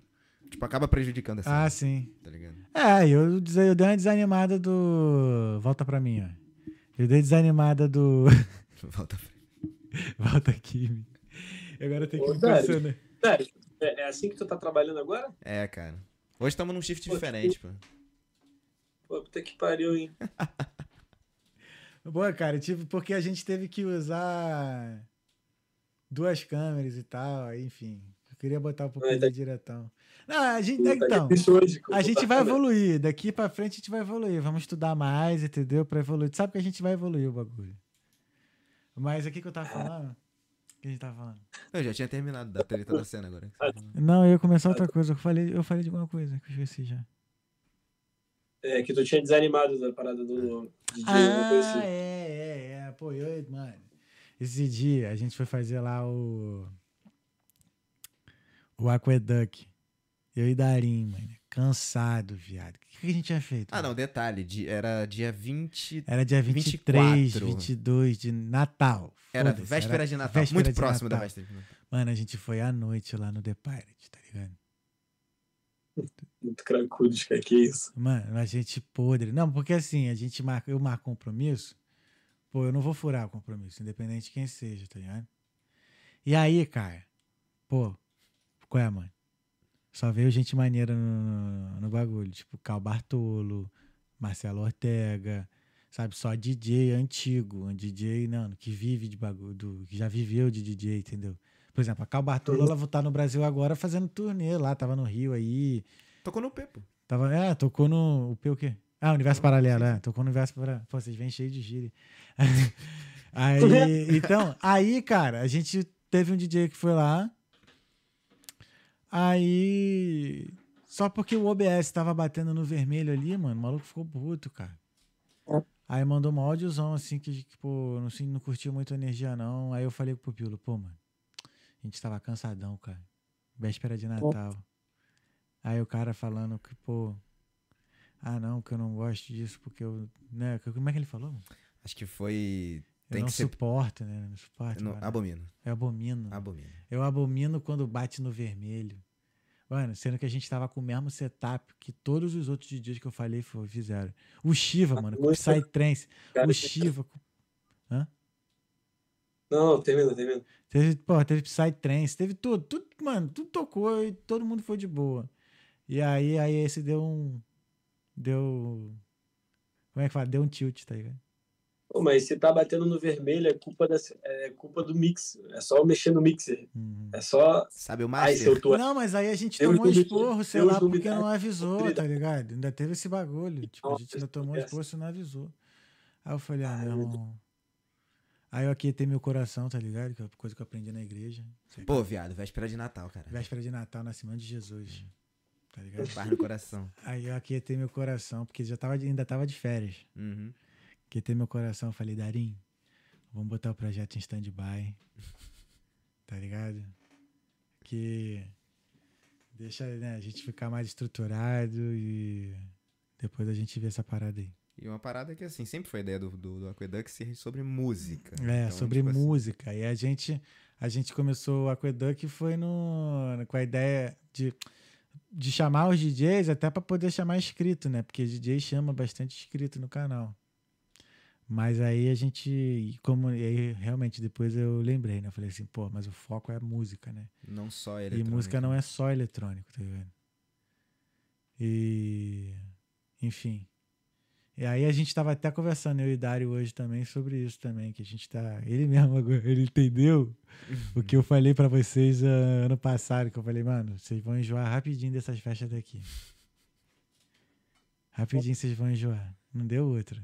Tipo, acaba prejudicando a cena, Ah, sim. tá ligado? É, eu, eu dei uma desanimada do. Volta pra mim, ó. Eu dei desanimada do. Volta pra... Volta aqui. Agora tem que Dário. pensando. Sério, é, é assim que tu tá trabalhando agora? É, cara. Hoje estamos num shift Pô, diferente, pô. Pô, puta que pariu, hein? Boa, cara, tipo, porque a gente teve que usar duas câmeras e tal, aí, enfim. Eu queria botar um pouquinho Ah, tá- de diretão. Não, a gente. Tá Então, a gente vai evoluir. Daqui pra frente a gente vai evoluir. Vamos estudar mais, entendeu? Pra evoluir. Tu sabe que a gente vai evoluir o bagulho. Mas aqui que eu tava falando. O que a gente tava falando? Eu já tinha terminado da treta da cena agora. Não, eu ia começar outra coisa. Eu falei, eu falei de alguma coisa que eu esqueci já. É, que tu tinha desanimado da parada do DJ, alguma coisa Ah, assim. é, é, é. Pô, eu, mano. Esse dia a gente foi fazer lá o. O Aqueduct. Eu e Darim, mano. Cansado, viado. O que, que a gente tinha feito? Ah, mano? não, detalhe. di- Era dia 20. Era dia 23, 24. 22 de Natal. Era véspera era de Natal. véspera muito de próximo da Natal. véspera de Natal. Mano, a gente foi à noite lá no The Pirate, tá ligado? Muito cracudos, cara, que isso. Mano, a gente podre. Não, porque assim, a gente marca, eu marco compromisso, pô, eu não vou furar o compromisso, independente de quem seja, tá ligado? E aí, cara, pô, qual é, mano? Só veio gente maneira no, no bagulho, tipo Cal Bartolo, Marcelo Ortega, sabe? Só DJ antigo, um DJ, não, que vive de bagulho, do, que já viveu de DJ, entendeu? Por exemplo, a Cal Bartolo, ela tá no Brasil agora fazendo turnê lá, tava no Rio aí, Tocou no Pepo. Tava, é, tocou no. O P o quê? Ah, Universo Paralelo, é. Tocou no Universo Paralelo. Pô, vocês vêm cheio de gíria. aí, então, aí, cara, a gente teve um DJ que foi lá. Aí. Só porque o OBS tava batendo no vermelho ali, mano, o maluco ficou puto, cara. Aí mandou um áudiozão assim que, que, pô, não, assim, não curtiu muito a energia, não. Aí eu falei pro Pupilo, pô, mano, gente tava cansadão, cara. Véspera de Natal. Aí o cara falando que, pô, ah não, que eu não gosto disso, porque eu. Né, como é que ele falou? mano? Acho que foi. Eu Tem não que ser. suporto, né? Não suporto. Não, abomino. Eu abomino. Abomino. Eu abomino quando bate no vermelho. Mano, sendo que a gente tava com o mesmo setup que todos os outros DJs que eu falei fizeram. O Shiva, mano, com o Psytrance. O Shiva. com- Não, termina, termina. Teve, pô, teve Psytrance, teve tudo, tudo, mano, tudo tocou e todo mundo foi de boa. E aí, aí esse deu um. Deu. Como é que fala? Deu um tilt, tá ligado? Pô, mas se tá batendo no vermelho, é culpa, da, é culpa do mix. É só mexer no mixer. Uhum. É só. Sabe o seu tu Não, mas aí a gente Deus tomou esporro, sei Deus lá, porque milagre. não avisou, tá ligado? Ainda teve esse bagulho. Tipo, a gente ainda tomou esporro e não avisou. Aí eu falei, ah, meu irmão. Aí eu aquietei meu coração, tá ligado? Que é coisa que eu aprendi na igreja. Pô, viado, véspera de Natal, cara. Véspera de Natal, nascimento de Jesus. Tá ligado? Paz no coração. Aí eu aquietei meu coração, porque já tava, ainda tava de férias. Uhum. Aquietei meu coração, falei, Darim, vamos botar o projeto em stand-by. Tá ligado? Que deixa né, a gente ficar mais estruturado e depois a gente vê essa parada aí. E uma parada que, assim, sempre foi a ideia do, do, do Aqueduct ser sobre música. É, Então, sobre tipo assim, música. E a gente, a gente começou o Aqueduct foi no, com a ideia de, de chamar os DJs até para poder chamar inscrito, né? Porque DJ chama bastante inscrito no canal. Mas aí a gente, e como e aí realmente depois eu lembrei, né? Eu falei assim, pô, mas o foco é a música, né? Não só E eletrônica. música não é só eletrônico, tá ligado? E. Enfim. E aí a gente tava até conversando, eu e Dário, hoje também, sobre isso também, que a gente tá. Ele mesmo agora, ele entendeu o que eu falei pra vocês ah, ano passado, que eu falei, mano, vocês vão enjoar rapidinho dessas festas daqui. Rapidinho vocês vão enjoar. Não deu outra.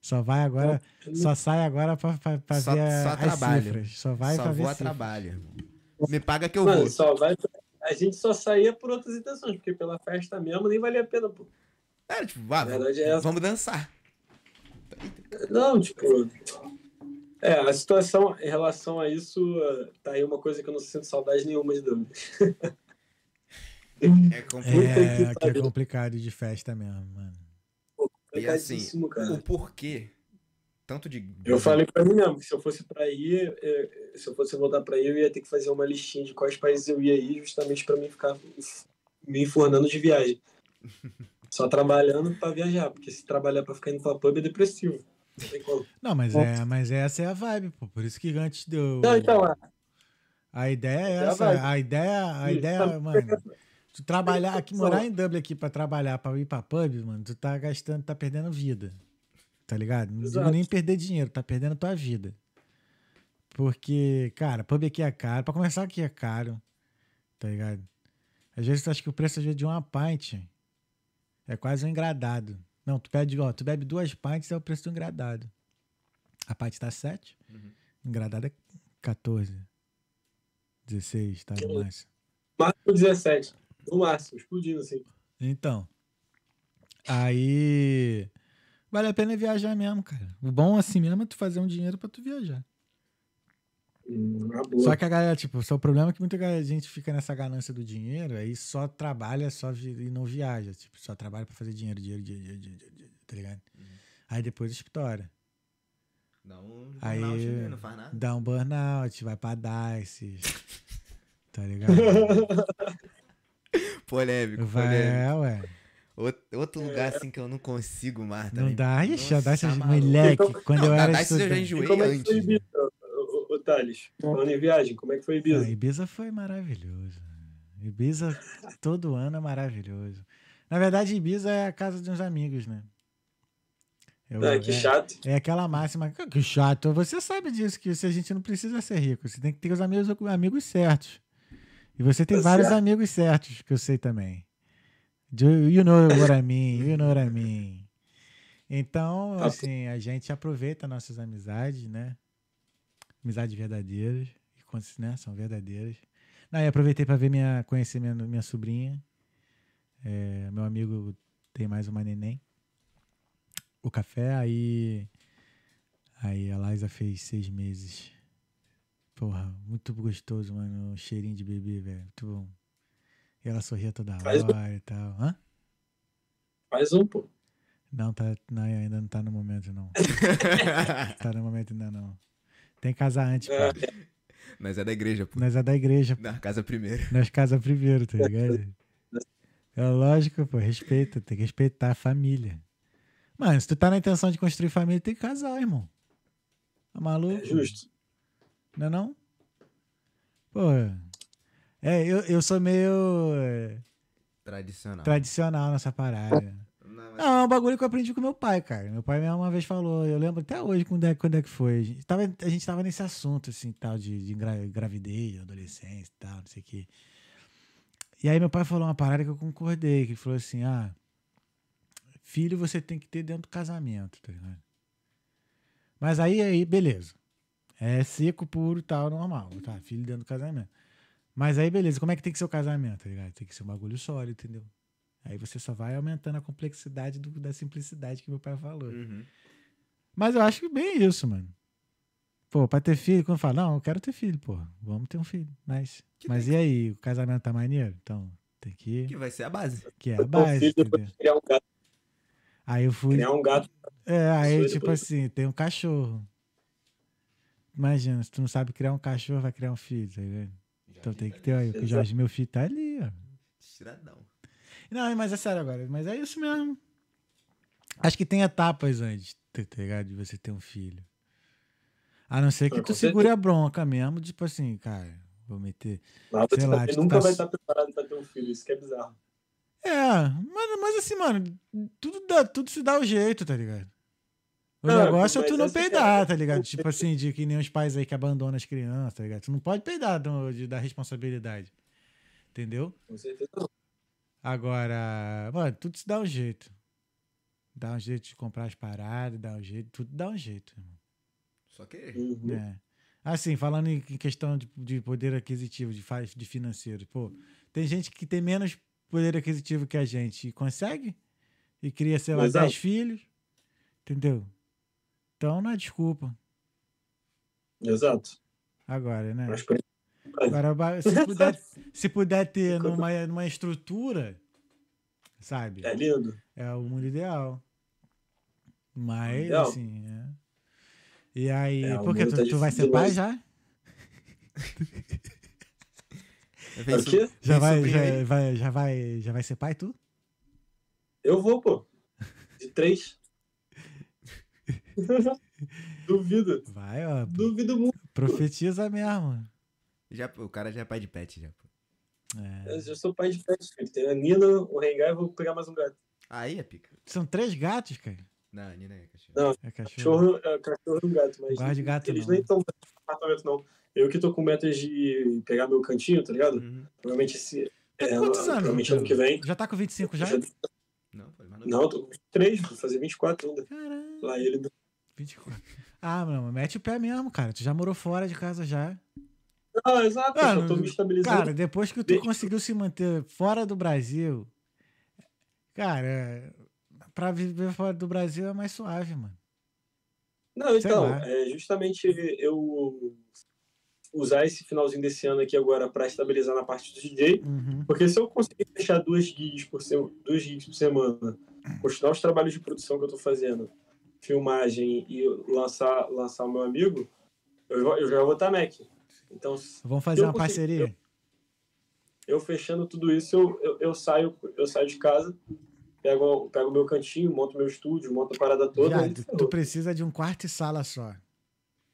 Só vai agora, só sai agora pra, pra, pra Só- ver a- só as cifras. Só vai só pra ver vou a cifras. trabalho. Me paga que eu Mano, vou. só vai. A gente só saía por outras intenções, porque pela festa mesmo nem valia a pena, pô. É, tipo, é vamos dançar. Não, tipo. É, a situação em relação a isso, tá aí uma coisa que eu não sinto saudade nenhuma de Dublin. É complicado. É, é complicado de festa mesmo, mano. E assim, Complicadíssimo, cara. o porquê, tanto de... Eu falei pra mim mesmo que se eu fosse pra ir, eh, se eu fosse voltar pra ir, eu ia ter que fazer uma listinha de quais países eu ia ir, justamente pra mim ficar me enfornando de viagem. Só trabalhando pra viajar, porque se trabalhar pra ficar indo pra pub é depressivo. Não tem como. Não, mas, é, mas essa é a vibe, pô. Por isso que antes deu. Não, então, é. A ideia é Essa é a. A ideia, a ideia, tá- mano. Tu trabalhar aqui, morar em Dublin aqui pra trabalhar, pra ir pra pub, mano, tu tá gastando, tá perdendo vida. Tá ligado? Não digo Exato. nem perder dinheiro, tá perdendo tua vida. Porque, cara, pub aqui é caro. Pra começar, aqui é caro. Tá ligado? Às vezes tu acha que o preço às vezes, de uma pint é quase um engradado. Não, tu pede, ó, tu bebe duas pints, é o preço do engradado. A pint tá 7, Uhum. engradado é 14. 16, tá no máximo. Máximo 17. No máximo, explodindo assim. Então. Aí. Vale a pena viajar mesmo, cara. O bom assim mesmo é tu fazer um dinheiro pra tu viajar. Hum. Só que a galera, tipo, só o problema é que muita gente fica nessa ganância do dinheiro, aí só trabalha só vi- e não viaja. Tipo, só trabalha pra fazer dinheiro, dinheiro, dinheiro, dinheiro, dinheiro, dinheiro, tá ligado? Aí depois estoura. Dá um Aí- burnout, né? Não faz nada. Dá um burnout, vai pra DICE. tá ligado? Polêmico, Vai, polêmico. é, ué. Outro, lugar assim que eu não consigo mais Não também. dá. Ixi, a DICE, tá maluco. moleque, quando Não, eu era DICE eu já estudante. enjoei é antes. né? Thales? Falando em viagem, como é que foi Ibiza? Ah, Ibiza foi maravilhoso. Ibiza todo ano é maravilhoso. Na verdade, Ibiza é a casa de uns amigos, né? Eu- Ah, que é, chato. é aquela máxima. "Que- chato. Você sabe disso, que se a gente não precisa ser rico. Você tem que ter os amigos, amigos certos. E você tem Tá vários certo. amigos certos, que eu sei também. Do- You know what I mean, you know what I mean. Então, Tá. assim, a gente aproveita nossas amizades, né? Amizades verdadeiras, e quando- né, são verdadeiras. Não, aproveitei para ver minha, conhecer minha, minha sobrinha. É, meu amigo tem mais uma neném. O café, aí. Aí a Liza fez seis meses. Porra, muito gostoso, mano. O cheirinho de bebê, velho. Muito bom. E ela sorria toda Faz hora e tal. Hã? Faz um, pô. Não, tá, não, ainda não tá no momento, não. tá no momento ainda não. Tem que casar antes, pô. É, Mas é da igreja, pô. Nós é da igreja, pô. Na casa primeiro. Nós casa primeiro, tá ligado? É lógico, pô. Respeita, tem que respeitar a família. Mano, se tu tá na intenção de construir família, tem que casar, irmão. Tá maluco? é justo. Não é não? Pô. É, eu, eu sou meio é, Tradicional. tradicional nessa parada. Mas- Não, é um bagulho que eu aprendi com meu pai, cara. Meu pai mesmo uma vez falou, eu lembro até hoje quando é, quando é que foi. A gente, tava, a gente tava nesse assunto, assim, tal, de, de gra- gravidez, adolescência e tal, não sei o quê. E aí meu pai falou uma parada que eu concordei, que falou assim, ah, filho você tem que ter dentro do casamento, tá ligado? Mas aí, aí, beleza. É seco, puro e tal, normal, tá? Filho dentro do casamento. Mas aí, beleza, como é que tem que ser o casamento, tá ligado? Tem que ser um bagulho sólido, entendeu? Aí você só vai aumentando a complexidade do- da simplicidade que meu pai falou. Uhum. Mas eu acho que bem isso, mano. Pô, pra ter filho, quando fala, não, eu quero ter filho, pô. Vamos ter um filho. Mas, Que mas e aí, o casamento tá maneiro? Então, tem que Que vai ser a base. que é a base, filho, criar um gato. Aí eu fui. Criar um gato. É, aí, tipo depois. assim, tem um cachorro. Imagina, se tu não sabe criar um cachorro, vai criar um filho, tá ligado? Então tem que ter aí. O. Jorge, meu filho, tá ali, ó. Tiradão. Não, mas é sério agora. Mas é isso mesmo. Acho que tem etapas antes, tá tá ligado? De você ter um filho. A não ser que Ah, tu segure a bronca mesmo, tipo assim, cara, vou meter. Mas Sei você lá, tu nunca tá- vai estar preparado pra ter um filho. Isso que é bizarro. É, mas, mas assim, mano, tudo, dá, tudo se dá o jeito, tá ligado? O Ah, negócio é tu não que é- peidar, tá ligado? Tipo assim, de que nem os pais aí que abandonam as crianças, tá ligado? Tu não pode peidar do, de, da responsabilidade. Entendeu? Com certeza não. Agora, mano, tudo se dá um jeito. Dá um jeito de comprar as paradas, dá um jeito, tudo dá um jeito, irmão. Só que. Uhum. É. Assim, falando em questão de, de poder aquisitivo, de, fa- de financeiro, pô, tem gente que tem menos poder aquisitivo que a gente e consegue e cria, sei lá, Exato. 10 filhos, entendeu? Então não é desculpa. Exato. Agora, né? Mas Agora, se puder, se puder ter numa, numa estrutura, sabe? é lindo. É o mundo ideal. Mas, Ideal. assim, é. E aí, É, o por que mundo tu, tá tu vai ser pai já? Vem O quê? Já vai, já, aí. vai, já vai, já vai ser pai tu? Eu vou, pô. De três. Duvido. Vai, ó. Duvido muito. Profetiza mesmo. Já, o cara já é pai de pet, já. pô. É. Eu já sou pai de pet, filho. Tem a Nina, o Rengar e vou pegar mais um gato. Aí é pica. São três gatos, cara. Não, a Nina é cachorro. Não, É cachorro. Cachorro, é, cachorro e um gato, mas Guarda de gato eles não. nem estão no apartamento, não. Eu que tô com metas de pegar meu cantinho, tá ligado? Uhum. Provavelmente esse. Tá É, quantos anos? provavelmente ano que vem. Já tá com 25 já? Já- Não, foi mais Não, eu tô com 23, vou fazer 24 ainda. Caramba. Lá ele. 24. Ah, mano, mete o pé mesmo, cara. Tu já morou fora de casa já. Ah, exato, Ah, eu tô me estabilizando. Cara, depois que tu conseguiu se manter fora do Brasil, cara, pra viver fora do Brasil é mais suave, mano. Não, Sei então, lá. é justamente eu usar esse finalzinho desse ano aqui agora pra estabilizar na parte do DJ, Uhum. porque se eu conseguir fechar duas gigs por, se... duas gigs por semana, continuar os trabalhos de produção que eu tô fazendo, filmagem e lançar, lançar o meu amigo, eu, eu já vou estar Mac. Então, Vamos fazer Eu uma consigo- parceria? eu fechando tudo isso, eu, eu, eu saio eu saio de casa, pego pego o meu cantinho, monto meu estúdio, monto a parada toda. Tu, precisa de um quarto e sala só.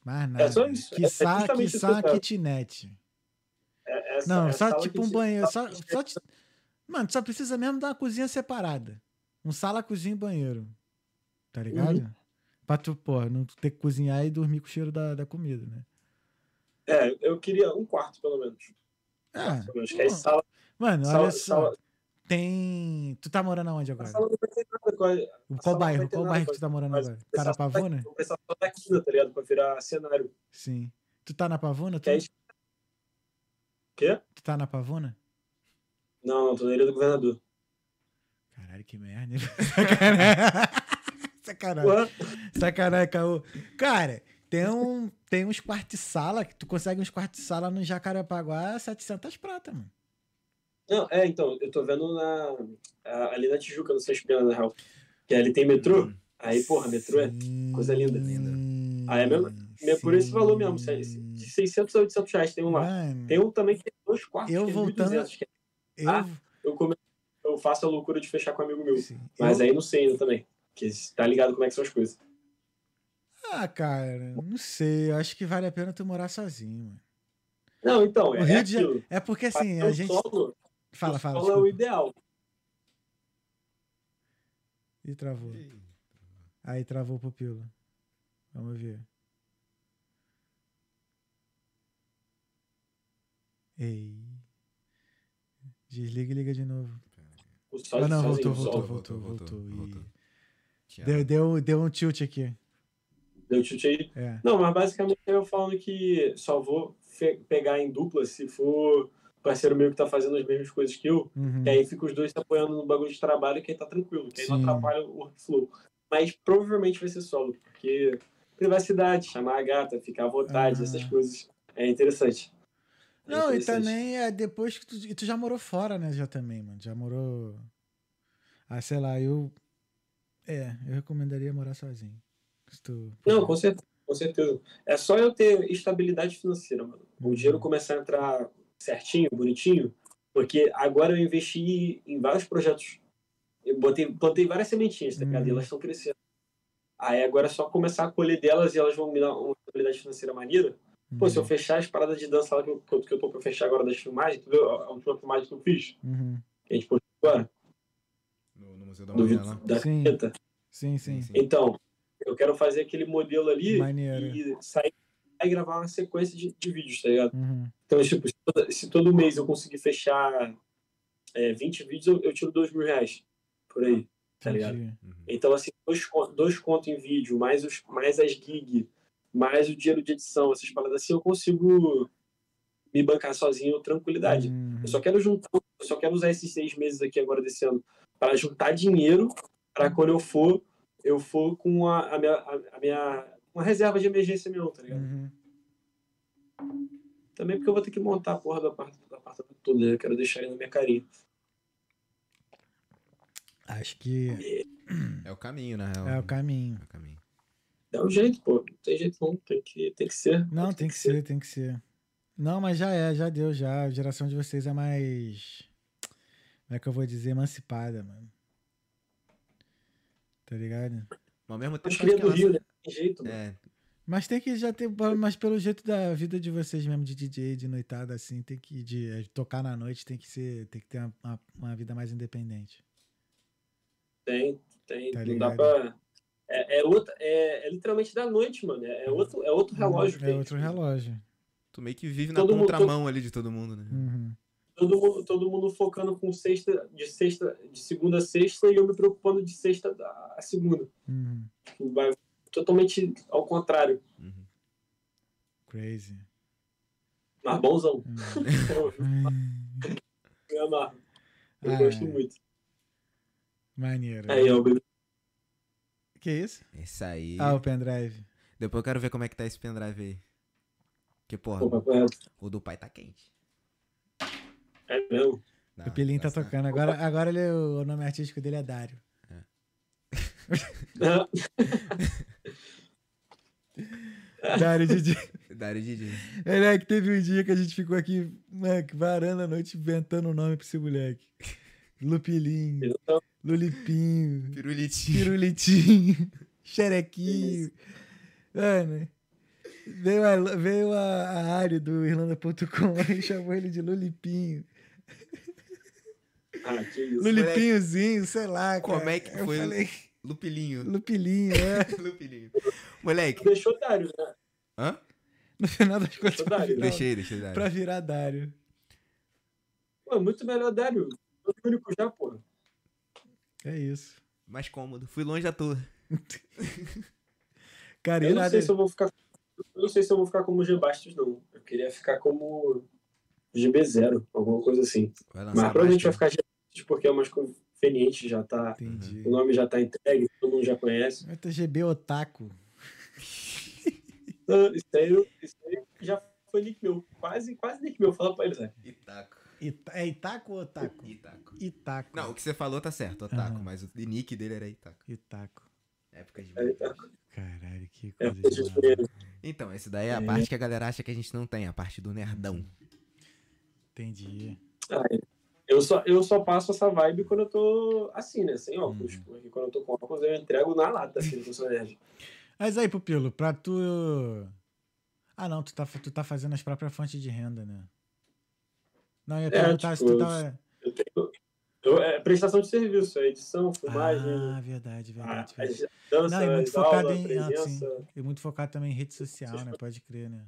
Mais nada. só isso. Que É- é sa, justamente que sa eu kitnet. É- essa- Não, só tipo um banheiro. Só, só te- Mano, tu só precisa mesmo de uma cozinha separada. Um sala, cozinha e banheiro. Tá ligado? Uhum. Pra tu, pô, não ter que cozinhar e dormir com o cheiro da, da comida, né? É, eu queria um quarto, pelo menos. Ah, Pelo menos, que sala, mano, sala, olha só. sala, Tem. Tu tá morando aonde a agora? nada. Qual, bairro? Qual bairro que tu tá morando mas agora? Tá na Pavuna? O pessoal só da quina, tá ligado? Pra virar cenário. Sim. Tu tá na Pavuna? Tu, Que. Quê? tu tá na Pavuna? Não, não, tô na ilha do governador. Caralho, que merda. Sacanagem. Sacanagem, Caô. Cara, tem, um, tem uns quartos de sala, que tu consegue uns quartos de sala no Jacarepaguá, 700 prata, mano. Não, é, então, eu tô vendo na, ali na Tijuca, no Sesc Pena, na real. Que ali tem metrô. Aí, porra, metrô é coisa linda. Linda. Aí é mesmo- é por esse valor mesmo, de 600 a 800 reais tem um lá. Mano, Tem um também que tem dois quartos, Eu que é voltando- 1.200, que é- eu, Ah, eu, come- eu faço a loucura de fechar com um amigo meu. sim, Mas eu- aí não sei ainda também. Porque tá ligado como é que são as coisas. Ah, cara, não sei. Eu acho que vale a pena tu morar sozinho, mano. Não, então, O é, Rio é de. É porque assim, a gente. solo, Fala, o fala. solo é o ideal. Ih, travou. Aí travou o pupilo. Vamos ver. Ei. Desliga e liga de novo. Ah, não, voltou, voltou, solo. voltou, voltou, voltou. voltou. Ih. Tinha- Deu, deu, deu um tilt aqui. Deu chute aí. É. Não, mas basicamente eu falando que só vou pegar em dupla se for parceiro meu que tá fazendo as mesmas coisas que eu. Uhum. Que aí fica os dois se apoiando no bagulho de trabalho que aí tá tranquilo, que aí não Sim. atrapalha o workflow. Mas provavelmente vai ser solo, porque privacidade, chamar a gata, ficar à vontade, Ah. essas coisas é interessante. É Não, e também é depois que tu, e tu já morou fora, né? Já também, mano. Já morou. Ah, sei lá, eu. É, eu recomendaria morar sozinho. Tu... Não, com certeza, com certeza. É só eu ter estabilidade financeira, mano. O Uhum. dinheiro começar a entrar certinho, bonitinho, porque agora eu investi em vários projetos. Eu botei, plantei várias sementinhas, tá ligado? E Uhum. elas estão crescendo. Aí agora é só começar a colher delas e elas vão me dar uma estabilidade financeira maneira. Pô, se eu Uhum. fechar as paradas de dança lá que eu, que eu- tô pra fechar agora das filmagens, tu viu a última filmagem que eu fiz? Uhum. Que a gente postou agora? No, no Museu da vídeo lá. da Sim. Sim, sim. sim. Então, quero fazer aquele modelo ali Maneiro. e sair e gravar uma sequência de, de vídeos, tá ligado? Uhum. Então, tipo, se todo, se todo mês eu conseguir fechar é, 20 vídeos, eu, eu tiro 2 mil reais por aí. Tá ligado? Uhum. Então, assim, dois, dois contos em vídeo, mais, os, mais as gig, mais o dinheiro de edição, essas paradas assim, eu consigo me bancar sozinho, tranquilidade. Uhum. Eu só quero juntar, eu só quero usar esses seis meses aqui agora desse ano para juntar dinheiro para quando eu for, eu for com a, a minha, a, a minha uma reserva de emergência meu, tá ligado? Uhum. Também porque eu vou ter que montar a porra do apartamento, do apartamento todo, né? Eu quero deixar ele na minha carinha. Acho que É o caminho, na real. é o caminho. É o caminho. Dá um jeito, pô. Não tem jeito não. Tem que, tem que ser. Não, tem que ser, tem que ser. Não, mas já é, já deu, já. A geração de vocês é mais. Como é que eu vou dizer? Emancipada, mano. Tá ligado? Mas ao mesmo tempo. Acho que do a Rio, né? Tem jeito, mano. É, Mas tem que já ter. Mas pelo jeito da vida de vocês mesmo, de DJ, de noitada, assim, tem que. De, é, tocar na noite tem que ser. Tem que ter uma, uma, uma vida mais independente. Tem, tem. Tá não dá pra. É, é, outra, é, é literalmente da noite, mano. É, é outro, é outro relógio. É velho. outro relógio. tu meio que vive na Todo mundo- contramão ali de todo mundo, né? Uhum. Todo mundo, todo mundo focando com sexta, de sexta, de segunda a sexta e eu me preocupando de sexta a segunda. Uhum. Tipo, Vai totalmente ao contrário. Uhum. Crazy. Mas bonzão. Uhum. Eu amarro. Eu Ah, gosto é. muito. Maneiro. Aí, ó. Que isso? Esse aí. Ah, o pendrive. Depois eu quero ver como é que tá esse pendrive aí. Porque, porra, reto. o do pai tá quente. É mesmo. Não, o Pelinho tá tocando. Agora, agora ele, o nome artístico dele é Dário. Dário DJ. Dário DJ. Moleque, teve um dia que a gente ficou aqui, moleque, varando a noite inventando o nome pra esse moleque. Lupilinho, Então, Pirulitinho. Lulipinho, Pirulitinho, Xerequinho. Mano, veio a, veio a, a área do Irlanda.com e chamou ele de Lulipinho. Ah, que isso. Lulipinhozinho, sei lá, cara. Como é que Eu foi? falei, Lupilinho. Lupilinho, é. Lupilinho. Moleque. Deixou Dário, né? Hã? No final das contas, eu pra dar, virar, Deixei, deixei Dário. pra virar Dário. Pô, muito melhor Dário. Eu sou o único já, porra. É isso. Mais cômodo. Fui longe à toa. Cara, Eu não sei se eu vou ficar. Eu não sei se eu vou ficar como G Bastos, não. Eu queria ficar como GB0, alguma coisa assim. Mas provavelmente vai ficar porque é mais conveniente, já tá. Entendi. O nome já tá entregue, todo mundo já conhece. Vai ter GB Otaku. Não, isso aí, isso aí já foi nick meu. Quase, quase nick meu. Fala pra eles, né? Itaco. Ita- É Itaco ou Otaku? Itaco. Itaco. Não, o que você falou tá certo, Otaku, Aham. mas o nick dele era Itaco. Itaco. Época de Aí tá. Caralho, que É, coisa de eu maluco. Então, esse daí é a É. parte que a galera acha que a gente não tem, a parte do nerdão. Entendi. Eu só, eu só passo essa vibe quando eu tô assim, né? Sem óculos. Hum. Porque quando eu tô com óculos, eu entrego na lata, assim, que eu sou nerd. Mas aí, Pupilo, pra tu. Ah, não, tu tá, tu tá fazendo as próprias fontes de renda, né? Não, eu ia É, perguntar se tu tipo, tava. Eu tenho. Eu, é prestação de serviço, é edição, filmagem, Ah, verdade, verdade. as verdade. danças, Não, e muito focado aula, em. Ah, sim. E muito focado também em rede social, né? Pode crer, né?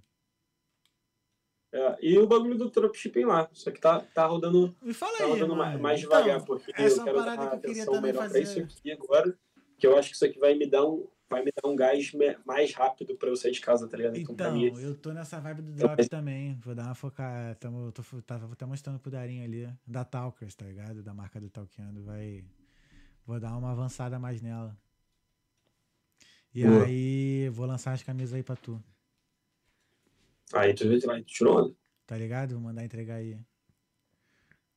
É, e o bagulho do dropshipping lá. Só que tá, tá rodando, Me fala tá aí, rodando mais, mais Então, devagar, porque essa é eu uma quero dar que eu queria atenção também melhor fazer. pra isso aqui agora. Que eu acho que isso aqui vai me dar um, vai me dar um gás mais rápido pra eu sair de casa, tá ligado? Então, Então, mim, eu tô nessa vibe do drop também. Vou dar uma focada. Tamo, eu tô, tava até mostrando pro Darinho ali, da Talkers, tá ligado? Da marca do Talkando. Vai. Vou dar uma avançada mais nela. E Boa. aí, vou lançar as camisas aí pra tu. Aí tu, tu tirou onda? Tá ligado? Vou mandar entregar aí.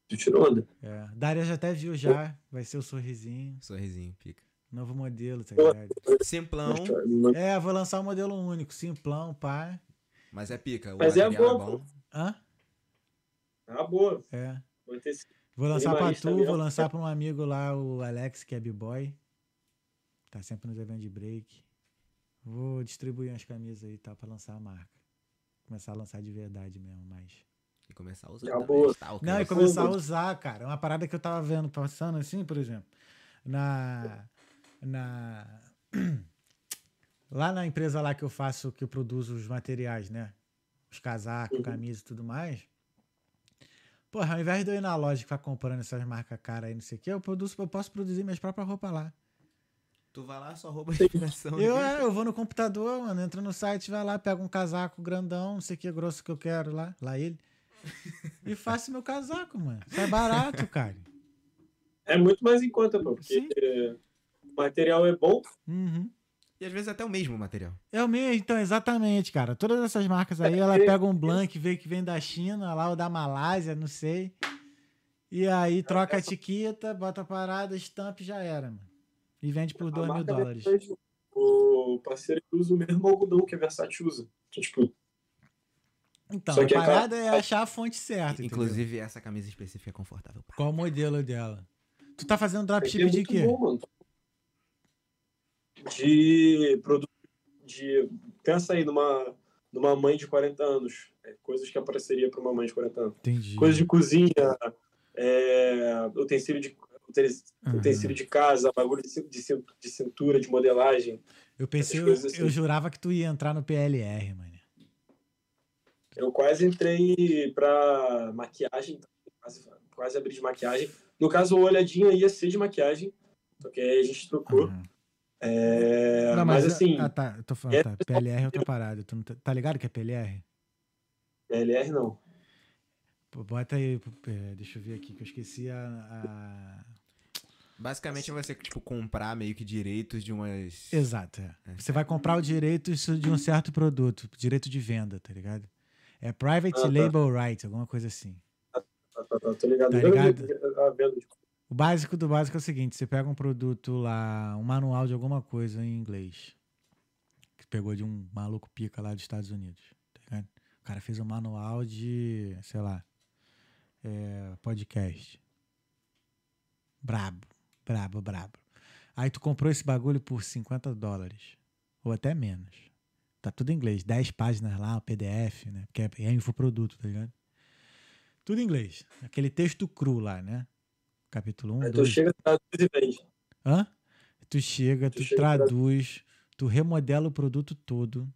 Tu tirou onda? É. Daria já até viu já. Vai ser o sorrisinho. Sorrisinho, pica. Novo modelo, tá ligado? Simplão, É, vou lançar um modelo único, simplão, pá. mas é pica. O Mas é bom, é bom. Hã? Ah, boa. É. Ter Vou lançar pra tu, mesmo. vou lançar pra um amigo lá, o Alex, que é b-boy. Tá sempre nos eventos de break. Vou distribuir umas camisas aí, tá? Pra lançar a marca. Começar a lançar de verdade mesmo, mas. E começar a usar boa. Stalker. Não, e Cara, começar a usar, cara. Uma parada que eu tava vendo, passando assim, por exemplo. Na. Na. Lá na empresa lá que eu faço, que eu produzo os materiais, né? Os casacos, Uhum. camisas e tudo mais. Porra, ao invés de eu ir na loja e ficar comprando essas marcas caras aí, não sei o que, eu, produzo, eu posso produzir minhas próprias roupas lá. Tu vai lá, só rouba a inspiração. Eu, é, eu vou no computador, mano, entro no site, vai lá, pego um casaco grandão, não sei o que, grosso que eu quero lá, lá ele. E faço meu casaco, mano. Isso é barato, cara. É muito mais em conta, pô, porque Sim. o material é bom. Uhum. E às vezes até o mesmo material. É o mesmo, então, exatamente, cara. Todas essas marcas aí, ela É, pega um blank, vê que vem da China, lá ou da Malásia, não sei. E aí troca a essa- etiqueta, bota a parada, estampa e já era, mano. E vende por A 2 mil dólares. O parceiro usa o mesmo algodão que a Versace usa. Então, tipo, Então, Só a que cara- parada é achar a fonte certa. entendeu? Inclusive, essa camisa específica é confortável. Qual o modelo dela? Tu tá fazendo é dropship de muito quê? bom, mano. de produto de pensa aí numa numa mãe de 40 anos, é, coisas que apareceria para uma mãe de 40 anos. Entendi. Coisas de cozinha, é, utensílio de Uhum. utensílio de casa, bagulho de, cin- de cin- de cintura, de modelagem. Eu pensei, eu, assim. eu jurava que tu ia entrar no PLR, mano. Eu quase entrei para maquiagem, quase, quase abri de maquiagem. No caso, o olhadinha ia ser de maquiagem, só que aí a gente trocou. Uhum. É, Não, mas, assim, Ah, tá. Eu tô falando, é- tá. PLR é outra parada. Tu tá, tá ligado que é PLR? LR não. Pô, Bota aí, deixa eu ver aqui, que eu esqueci a. Basicamente é você, tipo, comprar meio que direitos de umas. Exato, é. Você vai comprar o direito de um certo produto, direito de venda, tá ligado? É Private Ah, tá. Label Right, alguma coisa assim. Tá, tá, tá, tô ligado. Tá ligado? vi a venda de- O básico do básico é o seguinte: você pega um produto lá, um manual de alguma coisa em inglês, que pegou de um maluco pica lá dos Estados Unidos, tá ligado? O cara fez um manual de, sei lá, é, podcast. Brabo, brabo, brabo. Aí tu comprou esse bagulho por 50 dólares, ou até menos. Tá tudo em inglês, 10 páginas lá, o PDF, né? Porque é, é infoproduto, tá ligado? Tudo em inglês. Aquele texto cru lá, né? Capítulo 1, Aí tu 2, chega, traduz e vende. Hã? Tu chega, tu, Tu chega traduz, tu remodela o produto todo,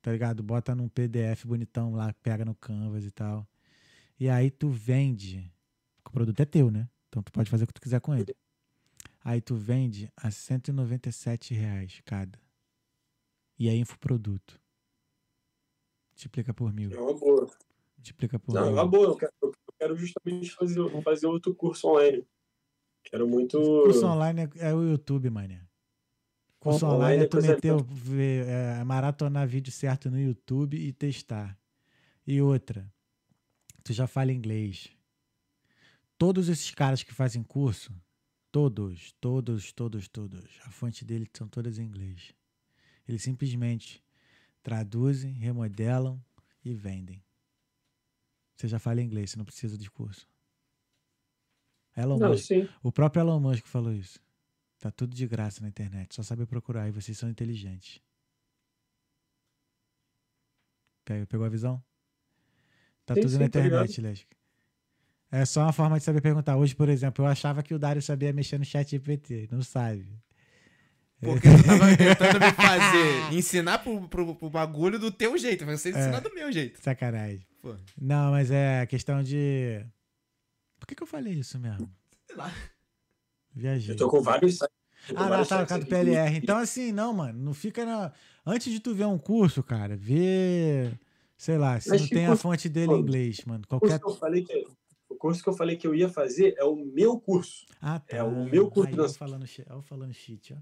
tá ligado? Bota num PDF bonitão lá, pega no Canvas e tal. E aí tu vende. O produto é teu, né? Então tu pode fazer o que tu quiser com ele. Aí tu vende a 197 reais cada. E é infoproduto. Multiplica por mil. É uma boa. Multiplica por Não, é mil. uma boa. Eu quero, eu quero justamente fazer, fazer outro curso online. Quero muito. Curso online é, é o YouTube, mané. Curso Online online é é tu meter, é, maratonar vídeo certo no YouTube e testar. E outra, tu já fala inglês. Todos esses caras que fazem curso, todos, todos, todos, todos, a fonte deles são todas em inglês. Eles simplesmente traduzem, remodelam e vendem. Você já fala inglês, você não precisa de curso. Elon Não, Musk sim. o próprio Elon Musk falou isso. Tá tudo de graça na internet, só sabe procurar e vocês são inteligentes. Pegou a visão? Tá Sim, tudo sim, na tô internet, Lesk. É só uma forma de saber perguntar. Hoje, por exemplo, eu achava que o Dário sabia mexer no chat GPT. Não sabe. Porque eu tava tentando me fazer, ensinar pro, pro, pro bagulho do teu jeito, mas você ensinar do meu jeito. Sacanagem. Pô, Não, mas é questão de. Por que, que eu falei isso mesmo? sei lá. Viajei. Eu tô com vários Ah, não, tá, caso do. PLR. Então, assim, não, mano, não fica na. Antes de tu ver um curso, cara, vê. Sei lá, se Mas não tem a fonte dele em inglês, mano. Qualquer. que eu falei que, o curso que eu falei que eu ia fazer é o meu curso. Ah, tá. é o meu curso Aí, da- eu falando, eu falando shit, ó.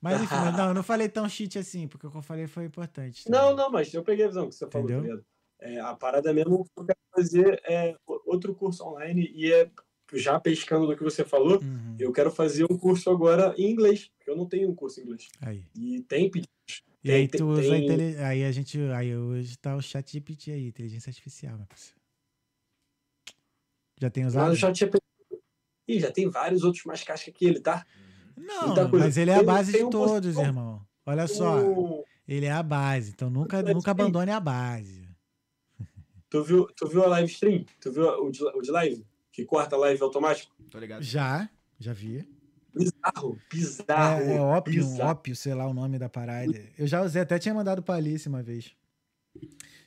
Mas enfim, mas não, eu não falei tão shit assim, porque o que eu falei foi importante. Não, também. não, mas eu peguei a visão que você falou, tá Entendeu? ligado? É, a parada mesmo que eu quero fazer é o- outro curso online e é já pescando do que você falou, Uhum. eu quero fazer um curso agora em inglês, porque eu não tenho um curso em inglês. Aí. E tem pedidos. E aí Tem- tu usa a tem- intele... Aí a gente. Aí hoje tá o chat GPT aí, inteligência artificial, meu parceiro. Já tem usado? já tinha pedido. Ih, já tem vários outros mais casca que ele, tá? Não, mas ele é a base de um todos, irmão. Olha só. O- Ele é a base, então nunca, Mas nunca abandone a base. Tu viu, tu viu a live stream? Tu viu o de, o de live? Que corta a live automático? Tô ligado. Já, já vi. Bizarro, bizarro. é, é ópio, bizarro. ópio, sei lá o nome da parada. Eu já usei, até tinha mandado pra Alice uma vez.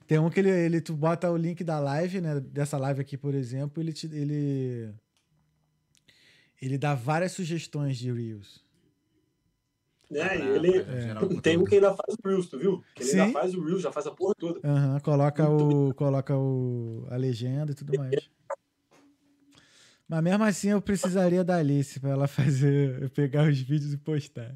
Tem um que ele, ele tu bota o link da live, né? Dessa live aqui, por exemplo, ele te, ele ele dá várias sugestões de reels. Né? Pra- ele, o Tem um que ainda faz o Reels, tu viu? Que ele Sim. ainda faz o Reels, já faz a porra toda. Aham, coloca o coloca o a legenda e tudo mais. Mas mesmo assim eu precisaria da Alice pra ela fazer pegar os vídeos e postar.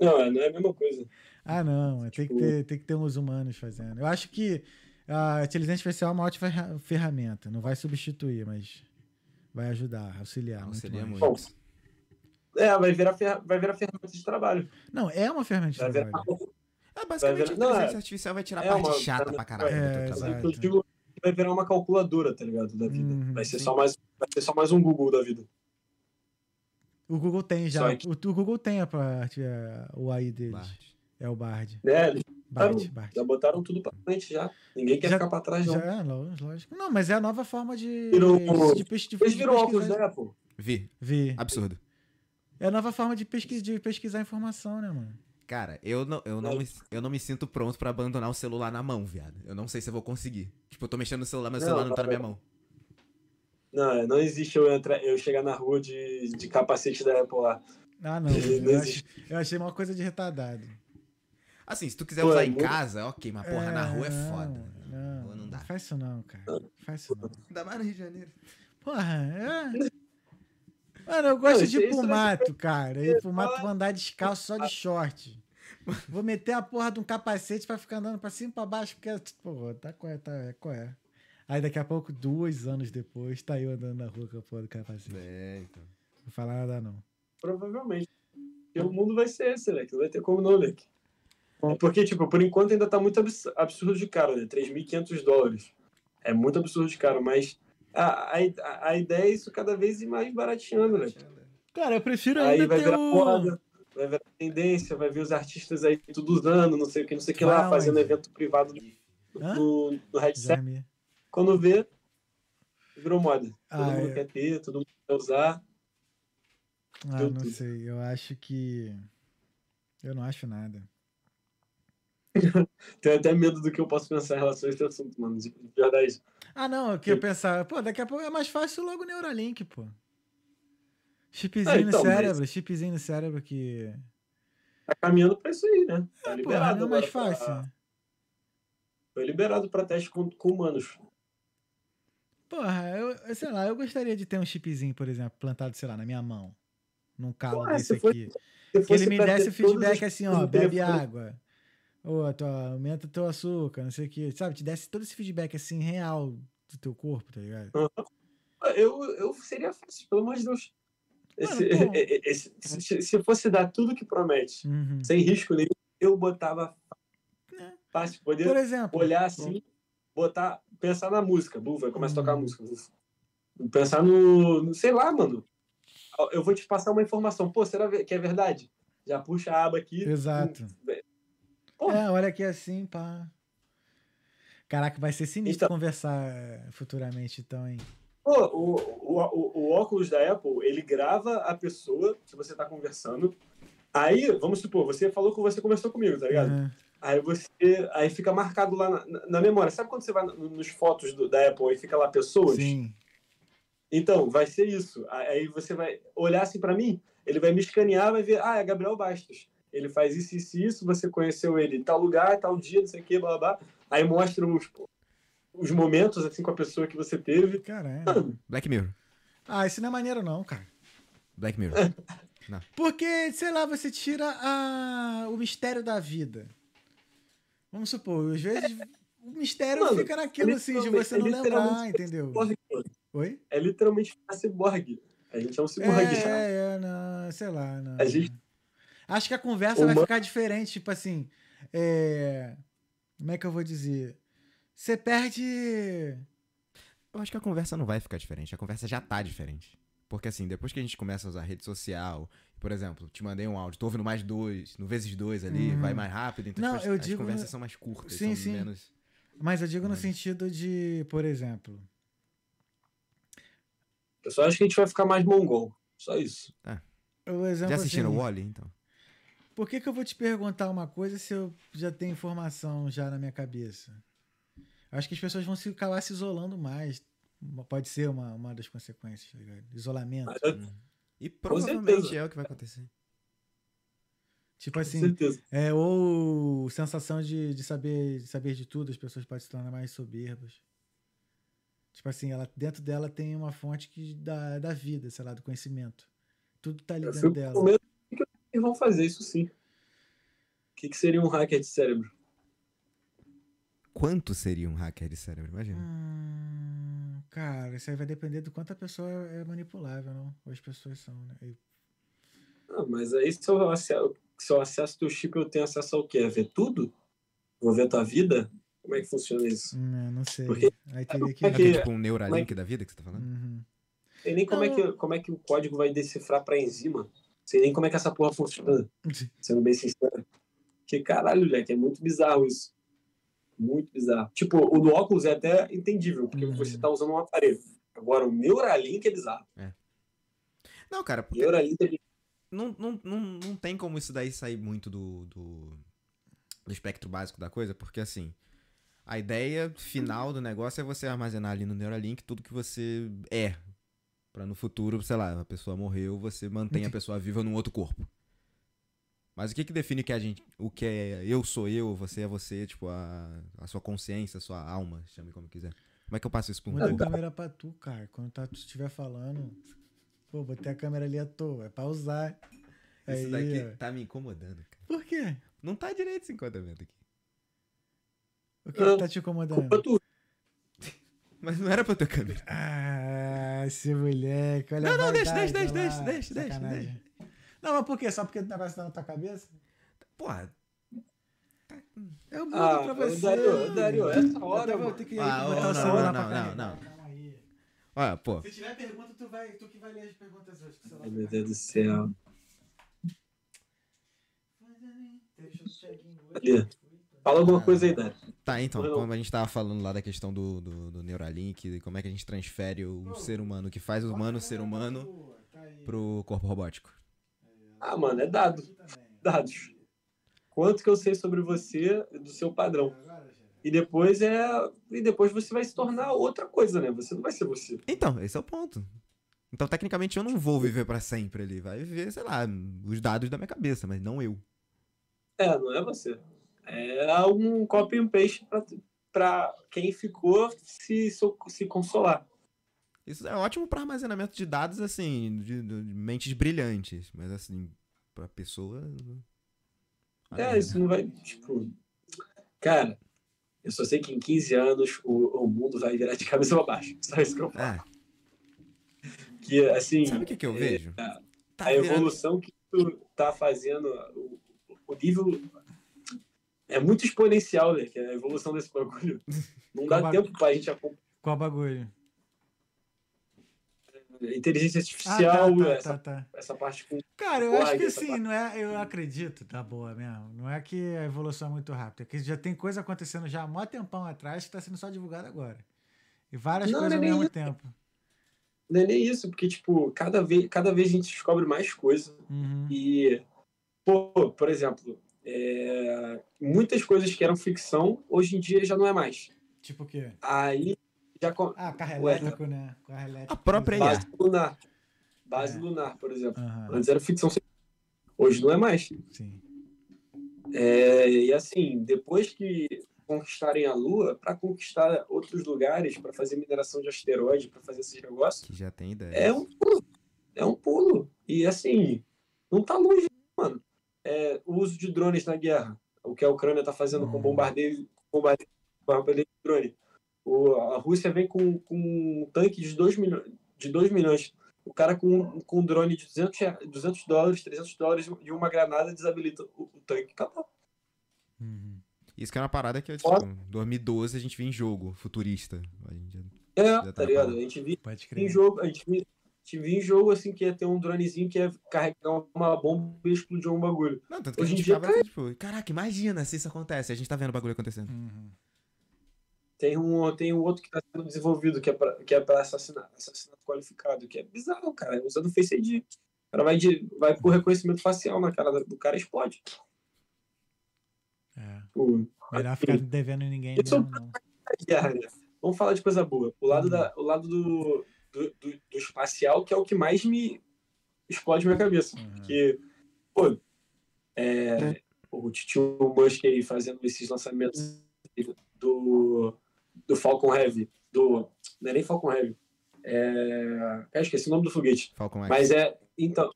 Não, é- não é a mesma coisa. Ah, não. Tem, que Tipo- ter, tem que ter uns humanos fazendo. Eu acho que a inteligência artificial é uma ótima ferra- ferramenta. Não vai substituir, mas vai ajudar, auxiliar. Não muito seria mais. muito. É, vai virar, vai virar ferramenta de trabalho. Não, é uma ferramenta de Vai virar, trabalho. É, basicamente, Vai a não, inteligência é- artificial vai tirar a é parte uma- chata pra caralho É, do trabalho. eu digo que vai virar uma calculadora, tá ligado? Da vida. Uhum, vai, ser sim. só mais, vai ser só mais um Google da vida. O Google tem já. Que- O, o Google tem a parte, é, o AI deles. Bart. É o Bard. Né? Eles Bard, Bard. Já botaram tudo pra frente já. Ninguém quer Já- ficar pra trás, não. Já, é, lógico. Não, mas é a nova forma de. Virou- de, de, Eles de viram óculos da Apple. Vi. Vi. Absurdo. É a nova forma de, pesquis, de pesquisar informação, né, mano? Cara, eu não, eu, não me, eu não me sinto pronto pra abandonar o celular na mão, viado. Eu não sei se eu vou conseguir. Tipo, eu tô mexendo no celular, mas o celular não tá na minha mão. Não, não existe eu, entrar, eu chegar na rua de, de capacete da Apple lá. Ah, não. Não Eu, existe. eu achei uma coisa de retardado. Assim, se tu quiser Pô, usar é em muito- casa, ok, mas porra, na rua é não, foda. Não, Rua não não dá. faz isso não, cara. Faz isso não. Ainda mais no Rio de Janeiro. Porra, é. Mano, eu gosto Não, de ir pro é- mato, cara. Ir pro mato pra andar descalço só de short. Vou meter a porra de um capacete pra ficar andando pra cima e pra baixo, porque, pô, tá qual é, tá, é, qual é. Aí daqui a pouco, dois anos depois, tá eu andando na rua com a porra do capacete. É, então. Não vou falar nada, não. Provavelmente. Porque o mundo vai ser esse, né? Que não vai ter como não, né? É Porque, tipo, por enquanto ainda tá muito abs- absurdo de caro, né? 3.500 dólares. É muito absurdo de caro, mas a, a, a ideia é isso cada vez ir mais barateando, né? Cara, eu prefiro Aí ainda vai ter virar o... moda, vai virar tendência, vai ver os artistas aí tudo usando, não sei o que, não sei o que lá, fazendo evento privado Hã? no, no headset. Jaime. Quando vê, virou moda. Todo Ah, mundo é. quer ter, todo mundo quer usar. Ah, não tudo. sei. Eu acho que... Eu não acho nada. Tenho até medo do que eu posso pensar em relação a esse assunto, mano. De de verdade. Ah, não, eu queria pensar, pô, daqui a pouco é mais fácil logo o Neuralink, pô. Chipzinho Ah, então, no mas- cérebro, chipzinho no cérebro que. Tá caminhando pra isso aí, né? Tá Porra, liberado. não é mais fácil. pra- Foi liberado pra teste com, com humanos. Porra, eu, eu sei lá, eu gostaria de ter um chipzinho, por exemplo, plantado, sei lá, na minha mão. Num calo Porra, desse aqui. Se Que fosse ele me desse o feedback as assim, ó, bebe telefone- água. Tua, aumenta teu açúcar, não sei o que. Sabe, te desse todo esse feedback assim, real do teu corpo, tá ligado? Eu, eu seria fácil, pelo amor de Deus. Esse- Mano, esse- se, se fosse dar tudo que promete, Uhum. sem risco nenhum, eu botava É. fácil. Poder Por exemplo. olhar assim, botar, pensar na música, bu, vai começar a tocar a Hum. música. buf. Pensar no, no- sei lá, mano. Eu vou te passar uma informação. Pô, será que é verdade? Já puxa a aba aqui. Exato. Pô. É, olha aqui assim, pá. Caraca, vai ser sinistro Então- conversar futuramente, então, hein? Pô, o, o, o, o óculos da Apple, ele grava a pessoa que você tá conversando. Aí, vamos supor, você falou que você conversou comigo, tá ligado? Aham. Aí você. Aí fica marcado lá na, na- na memória. Sabe quando você vai no- nos fotos do- da Apple e fica lá pessoas? Sim. Então, vai ser isso. Aí você vai olhar assim pra mim, ele vai me escanear, vai ver, ah, é Gabriel Bastos. Ele faz isso, isso e isso, você conheceu ele em tal lugar, tal dia, não sei o que, blá, blá, blá. Aí mostra os, os momentos, assim, com a pessoa que você teve. Caramba. Black Mirror. Ah, isso não é maneiro, não, cara. Black Mirror. Porque, sei lá, você tira a... o mistério da vida. Vamos supor, às vezes o mistério Mano, fica naquilo assim, de você não lembrar, literalmente entendeu? Oi? É literalmente ficar ciborgue. A gente é um ciborgue já. É, é, não, sei lá, não. A gente- Acho que a conversa vai ficar diferente, tipo assim, é... como é que eu vou dizer? Você perde... Eu acho que a conversa não vai ficar diferente. A conversa já tá diferente. Porque assim, depois que a gente começa a usar rede social, por exemplo, te mandei um áudio, tô ouvindo mais dois, no vezes dois ali, Uhum. vai mais rápido, então Não, tipo, eu as digo conversas no- são mais curtas, Sim, são sim. menos. Mas eu digo no Mas- sentido de, por exemplo... Eu só acho que a gente vai ficar mais mongol. Só isso. O exemplo Já assistiram assim, o Wally, então? Por que, que eu vou te perguntar uma coisa se eu já tenho informação já na minha cabeça? Acho que as pessoas vão se acabar se isolando mais. Pode ser uma, uma das consequências, tá ligado? Isolamento. Mas eu- E provavelmente é o que vai acontecer. Tipo Com assim, é, ou sensação de, de, saber, de saber de tudo, as pessoas podem se tornar mais soberbas. Tipo assim, ela, dentro dela tem uma fonte que da, da vida, sei lá, do conhecimento. Tudo tá ali dentro dela. do que eles vão fazer isso sim. O que, que seria um hacker de cérebro? Quanto seria um hacker de cérebro? Imagina. Hum, cara, isso aí vai depender do quanto a pessoa é manipulável, não? Ou as pessoas são, né? E- Ah, mas aí se eu, acesso, se eu acesso teu chip, eu tenho acesso ao quê? A ver tudo? Vou ver tua vida? Como é que funciona isso? Hum, não sei. Porque- Aí teria que. É É que- tipo um Neuralink da vida que você tá falando? Uhum. Sei nem como é, que, como é que o código vai decifrar pra enzima. Sei nem como é que essa porra funciona, sendo bem sincero. Que caralho, moleque, é muito bizarro isso. Muito bizarro. Tipo, o do óculos é até entendível, porque Uhum. você tá usando um aparelho. Agora, o Neuralink é bizarro. Não, cara, porque Neuralink é bizarro. não, não, não, não tem como isso daí sair muito do, do, do espectro básico da coisa, porque assim, a ideia final do negócio é você armazenar ali no Neuralink tudo que você é. Pra no futuro, sei lá, a pessoa morreu, você mantém a pessoa viva num outro corpo. Mas o que que define que a gente, o que é eu sou eu, você é você, tipo, a, a sua consciência, a sua alma, chame como quiser. Como é que eu passo isso pra um Muda a câmera pra tu, cara. Quando tá, tu estiver falando. Pô, botei a câmera ali à toa. É pra usar. Aí, Isso daqui ó. tá me incomodando, cara. Por quê? Não tá direito esse enquadramento aqui. O que, que tá te incomodando? Culpa tua. Mas não era pra ter câmera. Ah, esse moleque. Olha Não, não, deixa, deixa, deixa, lá, deixa, deixa, sacanagem. Não, mas por quê? Só porque o negócio tá na tua cabeça? Porra, Eu mudo Ah, pra você. Dario, Dario, essa hora, Eu vou ter que Ah, botar ô, o não, não, não, não. Calma aí. olha, pô. Se tiver pergunta, tu, vai, tu que vai ler as perguntas hoje. Ai, meu Deus do céu. Fala alguma coisa aí, Dário. Tá, então, Não. como a gente tava falando lá da questão do, do, do Neuralink, como é que a gente transfere o ser humano, o que faz o humano ser humano, Tá pro corpo robótico. Ah, mano, é dado. Dados. Quanto que eu sei sobre você, do seu padrão. E depois é. E depois você vai se tornar outra coisa, né? Você não vai ser você. Então, esse é o ponto. Então, tecnicamente, eu não vou viver pra sempre ali. Vai viver, sei lá, os dados da minha cabeça, mas não eu. É, não é você. É um copy and paste pra, pra quem ficou se, se consolar. Isso é ótimo pra armazenamento de dados, assim, de, de- mentes brilhantes. Mas, assim, pra pessoa. É, isso não vai. Tipo. Cara, eu só sei que em 15 anos o, o mundo vai virar de cabeça pra baixo. Só isso que eu falo. É, Que, assim. sabe o que, que eu vejo? a- Tá a evolução que tu tá fazendo, o, o nível é muito exponencial, né? Que é a evolução desse bagulho. Não dá tempo pra gente acompanhar. Qual bagulho? Inteligência Ah, artificial, tá, tá, essa, tá, tá. essa parte com. Cara, eu acho que assim, parte. não é, eu acredito, tá boa mesmo. Não é que a evolução é muito rápida, é que já tem coisa acontecendo já há mó tempão atrás que tá sendo só divulgada agora. E várias Não, coisas não é ao mesmo isso. tempo. Não é nem isso, porque, tipo, cada vez, cada vez a gente descobre mais coisa. Uhum. E, pô, por exemplo, é, muitas coisas que eram ficção, hoje em dia já não é mais. Tipo o quê? Aí já. co- Ah, carro elétrico, né? Carro elétrico. A própria IA. Base lunar. Base É. lunar, por exemplo. Aham, Antes era ficção. Hoje não é mais. sim. É, e assim, depois que conquistarem a Lua, para conquistar outros lugares, para fazer mineração de asteroide, para fazer esses negócios, Que já tem ideia. é um pulo. É um pulo. E assim, não tá longe, mano. É, o uso de drones na guerra. O que a Ucrânia tá fazendo com Uhum. bombardeio, bombardeio, bombardeio de drone. O, a Rússia vem com, com um tanque de 2 milhões, de 2 milhões. O cara com, com um drone de 200, rea- 200 dólares, 300 dólares e uma granada desabilita o, o tanque. Acabou. Uhum. Isso que é uma parada que, tipo, Foda. 2012 a gente viu em jogo, futurista. A gente já- É, Já tá tá ligado? A gente viu em jogo, a gente viu, a gente viu em jogo assim que ia ter um dronezinho que ia carregar uma bomba e explodir um bagulho. Não, tanto que Hoje a em gente dia, ficava, tipo, caraca, imagina se isso acontece. A gente tá vendo o bagulho acontecendo. Uhum. Tem um, tem um outro que está sendo desenvolvido, que é para que é pra assassinato, assassinato qualificado, que é bizarro, cara. Usando Face ID. O cara vai, de, vai por reconhecimento facial na cara do cara e explode. É. O, Melhor ficar devendo em ninguém Isso- mesmo, não. guerra, né? Vamos falar de coisa boa. O lado, da, o lado do, do, do, do espacial, que é o que mais me explode minha cabeça. Uhum. Porque, pô, é, o tio Musk aí fazendo esses lançamentos do, do Falcon Heavy, do. Não é nem Falcon Heavy. É, eu esqueci o nome do foguete. Falcon X. Mas é. Então.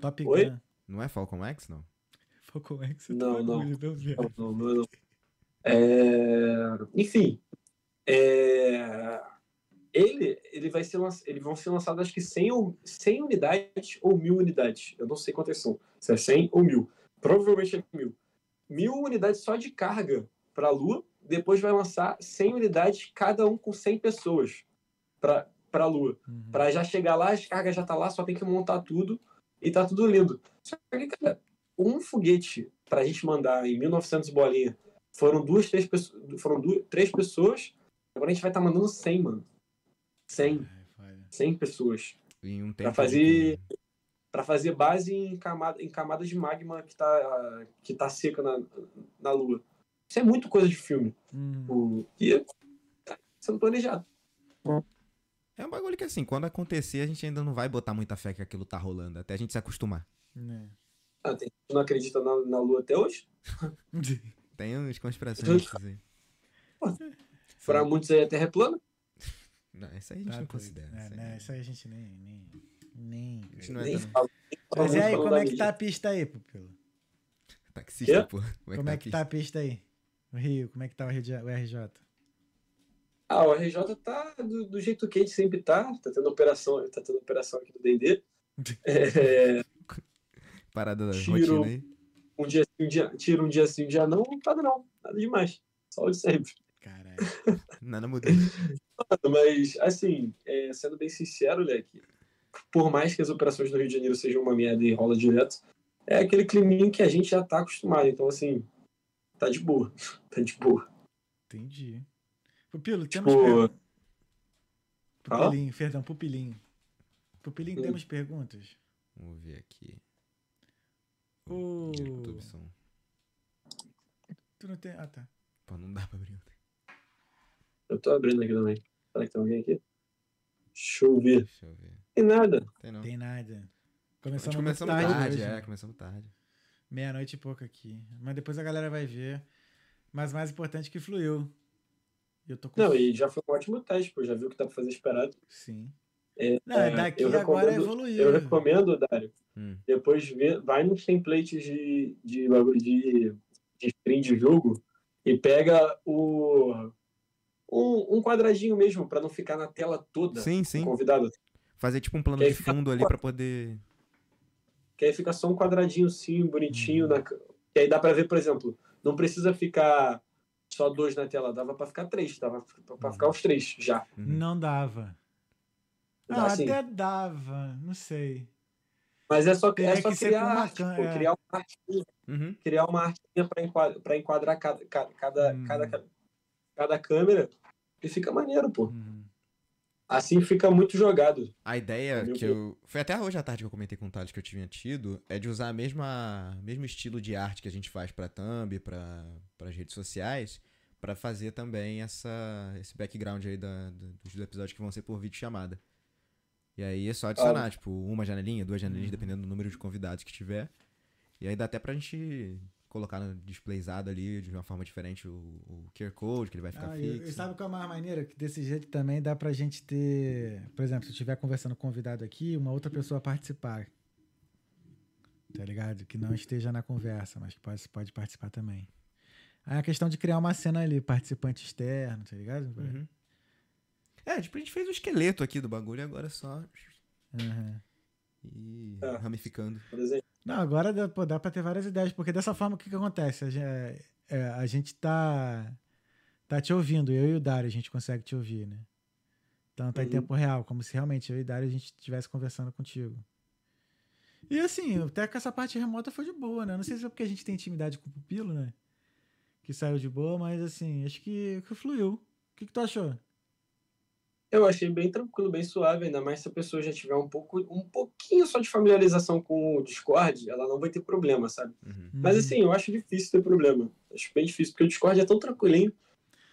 Top Oi? Gun. Não é Falcon X, não? Falcon X, é Não, não. não. Não, não, não, não. É, enfim. é, ele, ele vai ser lanç- eles vão ser lançados acho que 100, ou, 100 unidades ou mil unidades. Eu não sei quantas são. Se é 100 ou mil. Provavelmente é mil. Mil unidades só de carga para a Lua. Depois vai lançar 100 unidades, cada um com 100 pessoas. Para pra Lua. Uhum. Pra já chegar lá, as cargas já tá lá, só tem que montar tudo e tá tudo lindo. Só que, cara, um foguete pra gente mandar em 1900 bolinha, foram duas, três pessoas, foram duas, três pessoas, agora a gente vai estar mandando 100, mano. 100, Ai, foda. 100 pessoas. Em um. Pra fazer, pra fazer base em, camada, em camadas de magma que tá, que tá seca na, na Lua. Isso é muito coisa de filme. Uhum. O- E tá sendo planejado. É um bagulho que assim, quando acontecer, a gente ainda não vai botar muita fé que aquilo tá rolando, até a gente se acostumar. Né. Ah, tem gente que não acredita na, na Lua até hoje. Tem uns conspirações aí. Pra muitos aí a Terra é plana. Não, isso aí a gente Tá não considera. É, isso aí. né, Isso aí a gente nem. nem, nem... A gente não é Nem tão- fala- Mas e aí, como é que tá a pista aí, Pupilo? Taxista, pô. Como é Como que é que tá a pista aí? O Rio, como é que tá o RJ? Ah, o RJ tá do, do jeito que a gente sempre tá. Tá tendo operação, tá tendo operação aqui do D&D. É, Parada da Tiro. rotina aí. um dia um dia, tira um dia sim, um dia não. Nada não. Nada demais. Só o de sempre. Caralho. Nada mudou. Mas, assim, é, sendo bem sincero, Leque, por mais que as operações no Rio de Janeiro sejam uma merda e rola direto, é aquele climinho que a gente já tá acostumado. Então, assim, tá de boa. Tá de boa. Entendi. Pupilo, temos Tipo, perguntas. Fala. Pupilinho, perdão, pupilinho. Pupilinho, Hum. temos perguntas? Vamos ver aqui. O... Tu não tem. Ah, tá. Pô, não dá pra abrir. eu tô abrindo aqui também. Será que tem alguém aqui? Deixa eu ver. Deixa eu ver. Tem nada. Tem não. Tem nada. Começamos, começamos tarde, tarde, é, começamos tarde. Meia-noite e pouco aqui. Mas depois a galera vai ver. Mas mais importante que fluiu. Eu tô com. Não, e já foi um ótimo teste, pô. Já viu o que dá pra fazer esperado. Sim. É, Não, é, daqui agora evoluiu. Eu recomendo, Dário, Hum. depois vê, vai nos templates de, de, de, de stream de jogo e pega o um, um quadradinho mesmo, pra não ficar na tela toda Sim, sim. convidado. Fazer tipo um plano de fica- fundo ali pra poder. Que aí fica só um quadradinho sim, Uhum. bonitinho. Na, que aí dá pra ver, por exemplo, não precisa ficar só dois na tela, dava pra ficar três, dava Uhum. ficar os três já. Uhum. Não dava. Dá Ah, até dava. Não sei. Mas é só, Teria é só que criar uma arte, pô, é. criar uma artinha, Uhum. criar uma artinha pra enquadrar, pra enquadrar cada, cada, cada, Hum. cada, cada câmera e fica maneiro, pô. Uhum. Assim fica muito jogado. A ideia que eu. Foi até hoje à tarde que eu comentei com o Thales que eu tinha tido, é de usar a mesma mesmo estilo de arte que a gente faz pra thumb, pra, pras redes sociais, pra fazer também essa, esse background aí da, do- dos episódios que vão ser por vídeo chamada. E aí é só adicionar, tipo, uma janelinha, duas janelinhas, dependendo do número de convidados que tiver. E aí dá até pra gente colocar no displayzado ali de uma forma diferente o, o QR Code, que ele vai ficar Ah, e- fixo. e sabe qual é a mais maneira? Que desse jeito também dá pra gente ter. Por exemplo, se eu estiver conversando com um convidado aqui, uma outra pessoa participar. Tá ligado? Que não esteja na conversa, mas que pode, pode participar também. Aí a questão de criar uma cena ali, participante externo, tá ligado? Uhum. É, tipo, a gente fez o esqueleto aqui do bagulho e agora é só Uhum. ir É. ramificando. Por exemplo. Não, agora dá, pô, dá pra ter várias ideias, porque dessa forma o que, que acontece? A gente, é, a gente tá, tá te ouvindo, eu e o Dário, a gente consegue te ouvir, né? Então tá em Uhum. tempo real, como se realmente eu e o Dário a gente estivesse conversando contigo. E assim, até que essa parte remota foi de boa, né? Não sei se é porque a gente tem intimidade com o pupilo, né? Que saiu de boa, mas assim, acho que, que fluiu. O que, que tu achou? Eu achei bem tranquilo, bem suave, ainda mais se a pessoa já tiver um pouco, um pouquinho só de familiarização com o Discord, ela não vai ter problema, sabe? Uhum. Mas Uhum. assim, eu acho difícil ter problema. Acho bem difícil, porque o Discord é tão tranquilinho.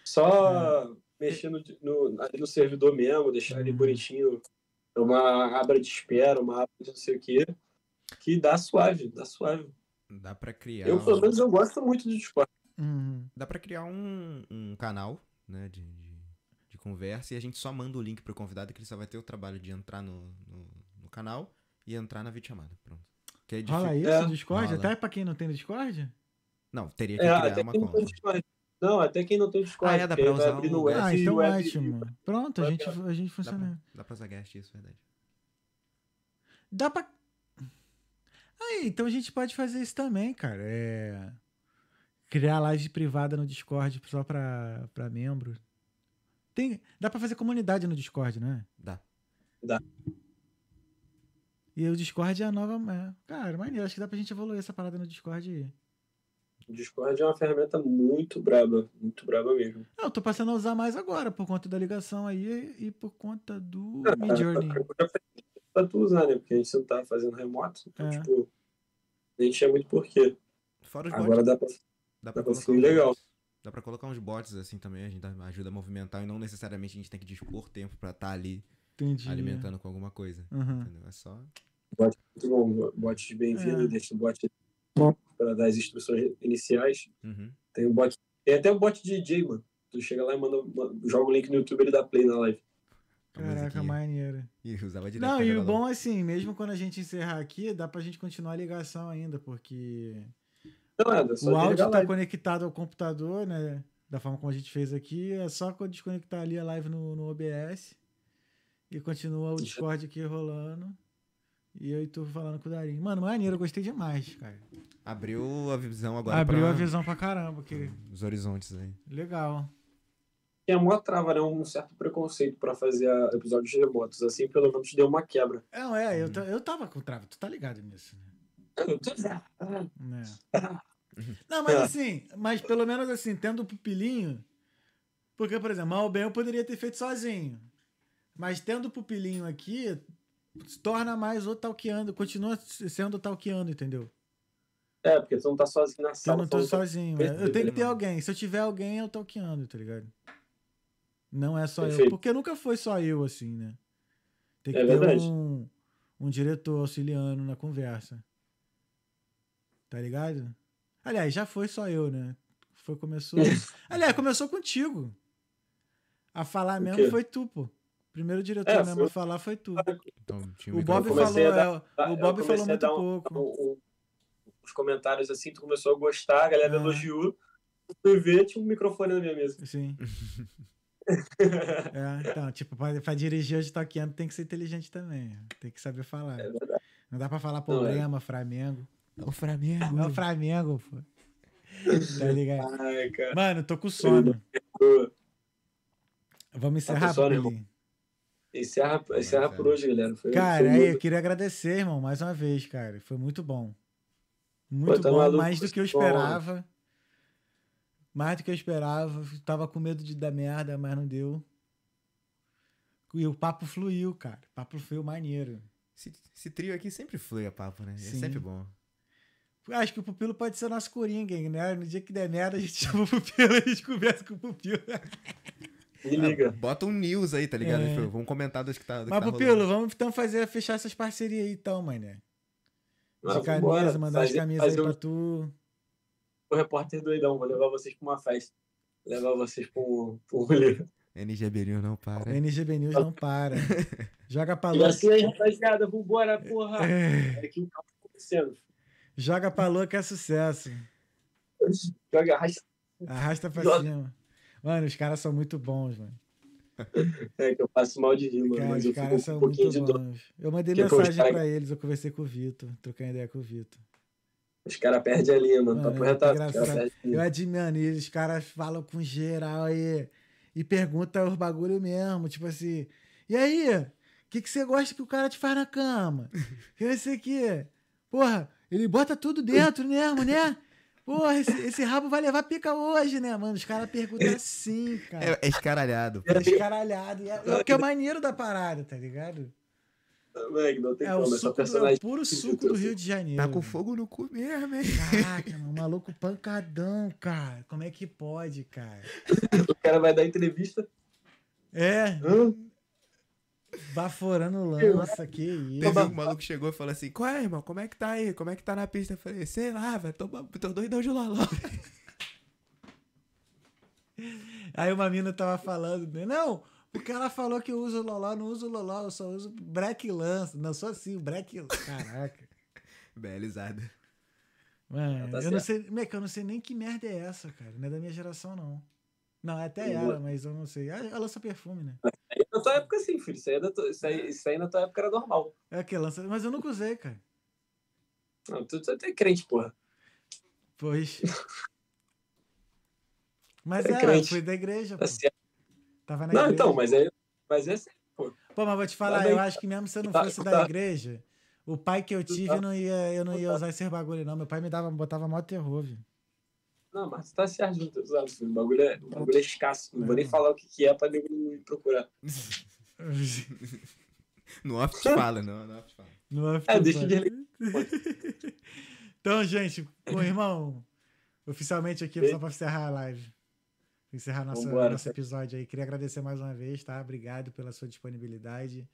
Só mexer no, no, ali no servidor mesmo, deixar ele Uhum. bonitinho, uma aba de espera, uma aba de não sei o quê, que dá suave, dá suave. Dá pra criar. Eu, pelo menos, eu gosto muito do Discord. Uhum. Dá pra criar um, um canal, né, de, de conversa e a gente só manda o link pro convidado que ele só vai ter o trabalho de entrar no, no, no canal e entrar na videochamada. Pronto. Que aí Rola isso É, no Discord? rola. Até pra quem não tem no Discord? Não, teria que É, criar uma conta. Não, até quem não tem Discord. Ah, é, dá pra usar abrir no web. ah, então web- ótimo. Pronto, a gente, a gente Dá funciona. pra, dá pra usar guest, isso é verdade. Dá pra. Aí, então a gente pode fazer isso também, cara. É... Criar live privada no Discord só pra, pra membro. Tem... Dá pra fazer comunidade no Discord, não é? Dá. Dá. E o Discord é a nova. É, cara, maneiro. Acho que dá pra gente evoluir essa parada no Discord aí. O Discord é uma ferramenta muito braba, muito braba mesmo. Não, eu tô passando a usar mais agora, por conta da ligação aí e por conta do Ah, Midjourney. Pra tu usar, né? Porque a gente não tá fazendo remoto. Então, É. tipo, a gente é muito porquê. Fora os Agora bots, dá pra. dá pra dá pra legal. Dá pra colocar uns bots assim também, a gente ajuda a movimentar e não necessariamente a gente tem que dispor tempo pra estar ali Entendi. alimentando com alguma coisa. Uhum. Entendeu? É só. Muito bom. Bot de bem-vindo, É. deixa o bot para dar as instruções iniciais. Uhum. Tem o bot. Tem até o bot de DJ, mano. Tu chega lá e manda, manda- joga o link no YouTube ele dá play na live. Caraca, maneiro. Ih, usava direto. Não, pra e o bom é assim, mesmo quando a gente encerrar aqui, dá pra gente continuar a ligação ainda, porque nada, só o áudio desligar a tá live. conectado ao computador, né? Da forma como a gente fez aqui, é só desconectar ali a live no, no OBS e continua o. Discord aqui rolando. E eu e tu falando com o Darinho. Mano, maneiro, eu gostei demais, cara. Abriu a visão agora Abriu pra a visão pra caramba, que os horizontes aí. legal. Tem a maior trava, né? Um certo preconceito pra fazer episódios remotos. Assim, pelo menos deu uma quebra. Não, é, eu, ta- eu tava com trava, tu tá ligado nisso, né? Né? Não, mas É. assim, mas pelo menos assim, tendo o pupilinho. Porque, por exemplo, mal ou bem eu poderia ter feito sozinho. Mas tendo o pupilinho aqui, se torna mais o talqueando, continua sendo talqueando, entendeu? É, porque tu não tá sozinho na Eu sala. não tô sozinho. é. Eu tenho que ter Perfeito. alguém. Se eu tiver alguém, eu talqueando, tá ligado? Não é só eu. Perfeito. Porque nunca foi só eu, assim, né? Tem que É ter verdade. um, um diretor auxiliando na conversa. Tá ligado? Aliás, já foi só eu, né? Foi, começou. Aliás, começou contigo. A falar mesmo foi tu, pô. Primeiro diretor É, mesmo foi- a falar foi tu. Então, O Bob microfone. comecei falou, dar- é, o Bob falou muito um- pouco. um- um- os comentários assim, tu começou a gostar, a galera Ah. elogiou. Tu ver, tinha um microfone na minha mesa. Sim. É, então, tipo, pra, pra dirigir hoje toqueando tem que ser inteligente também. Tem que saber falar. É verdade. Não dá pra falar é. problema, Flamengo. É o Flamengo. É o Flamengo, pô. Tá ligado? Ai, cara. Mano, tô com sono. Pô, Vamos Tá encerrar, com sono, Pupilinho? Encerra, encerra por hoje, galera. Foi, Cara, foi aí, eu muito- queria agradecer, irmão, mais uma vez, cara. Foi muito bom. Muito tá bom, maluco, mais do que eu foi bom. esperava. Mais do que eu esperava. Tava com medo de dar merda, mas não deu. E o papo fluiu, cara. O papo fluiu maneiro. Esse, esse trio aqui sempre flui a papo, né? Sim. É sempre bom. Acho que o Pupilo pode ser nosso coringa, hein, né? No dia que der merda, a gente chama o Pupilo e a gente conversa com o Pupilo. Me liga. Ah, bota um news aí, tá ligado? É. Tipo, Vamos comentar dos que tá. Do Mas, que tá Pupilo, rolando. vamos então fazer, fechar essas parcerias aí, então, mané. De camisa, vambora. mandar as camisas aí fazer pra um- tu. o repórter doidão, vou levar vocês pra uma festa. Levar vocês pra um, pra um rolê. NGB não para. NGB News não para. Joga pra E louca. assim aí, rapaziada, vambora, porra. É, É que o carro tá acontecendo. Joga pra louca é sucesso. Joga arrasta. Arrasta pra Joga. cima. Mano, os caras são muito bons, mano. É que eu passo mal de rir, mano. Cara, mas os caras são um muito dor. bons. Eu mandei Tipo, mensagem pra eles, eu conversei com o Vitor, troquei ideia com o Vitor. Os caras perdem a linha, mano. Mano, Papo é retado. Os engraçado. caras perdem a Eu admiro eles, os caras falam com geral aí e perguntam os bagulho mesmo, tipo assim, e aí, o que, que você gosta que o cara te faz na cama? Que não sei o quê. Porra, ele bota tudo dentro mesmo, né? Porra, esse, esse rabo vai levar pica hoje, né, mano? Os caras perguntam assim, cara. É, é escaralhado. É escaralhado. É, é o que é o maneiro da parada, tá ligado? Moleque, não tem É o, como. Essa suco, do- é personagem. o puro suco do Rio de Janeiro. Tá com fogo no cu mesmo, hein? Caraca, mano, maluco pancadão, cara. Como é que pode, cara? O cara vai dar entrevista. É, Hã? Baforando lança, que isso. Teve um maluco que chegou e falou assim: Qual é, irmão? Como é que tá aí? Como é que tá na pista? Eu falei: Sei lá, velho. Tô, tô doidão de loló. Aí uma mina tava falando, né? não, porque ela falou que eu uso loló, não uso loló, eu só uso break lança. Não, sou assim, break. Caraca. Belizada. Mano, Tá eu não certo. sei, moleque, eu não sei nem que merda é essa, cara. Não é da minha geração, não. Não, é até Eu ela, vou- mas eu não sei. Ah, Ela lança perfume, né? Aí na tua época, sim, filho. Isso aí, é tua- isso, aí, isso aí na tua época era normal. É que lança, mas eu nunca usei, cara. Não, tu, tu é crente, porra. Pois. Mas É é, crente. fui da igreja, pô. Tá certo. Tava na Não, igreja. então, mas é. Mas é sério, pô. Pô, mas vou te falar, Também. eu acho que mesmo se eu não Tá, fosse tá. da igreja, o pai que eu tive, tá. eu não ia, eu não ia usar esses bagulho, não. Meu pai me dava, botava mó terror, viu? Não, mas tá certo, junto, sabe? O bagulho é, o bagulho é escasso. Não vou nem falar o que, que é pra nego não ir procurar. No off te fala, não, no off te fala. No É, after deixa de. Então, gente, o irmão, oficialmente aqui, só pra encerrar a live. Encerrar nosso, Vambora. nosso episódio aí. Queria agradecer mais uma vez, tá? Obrigado pela sua disponibilidade.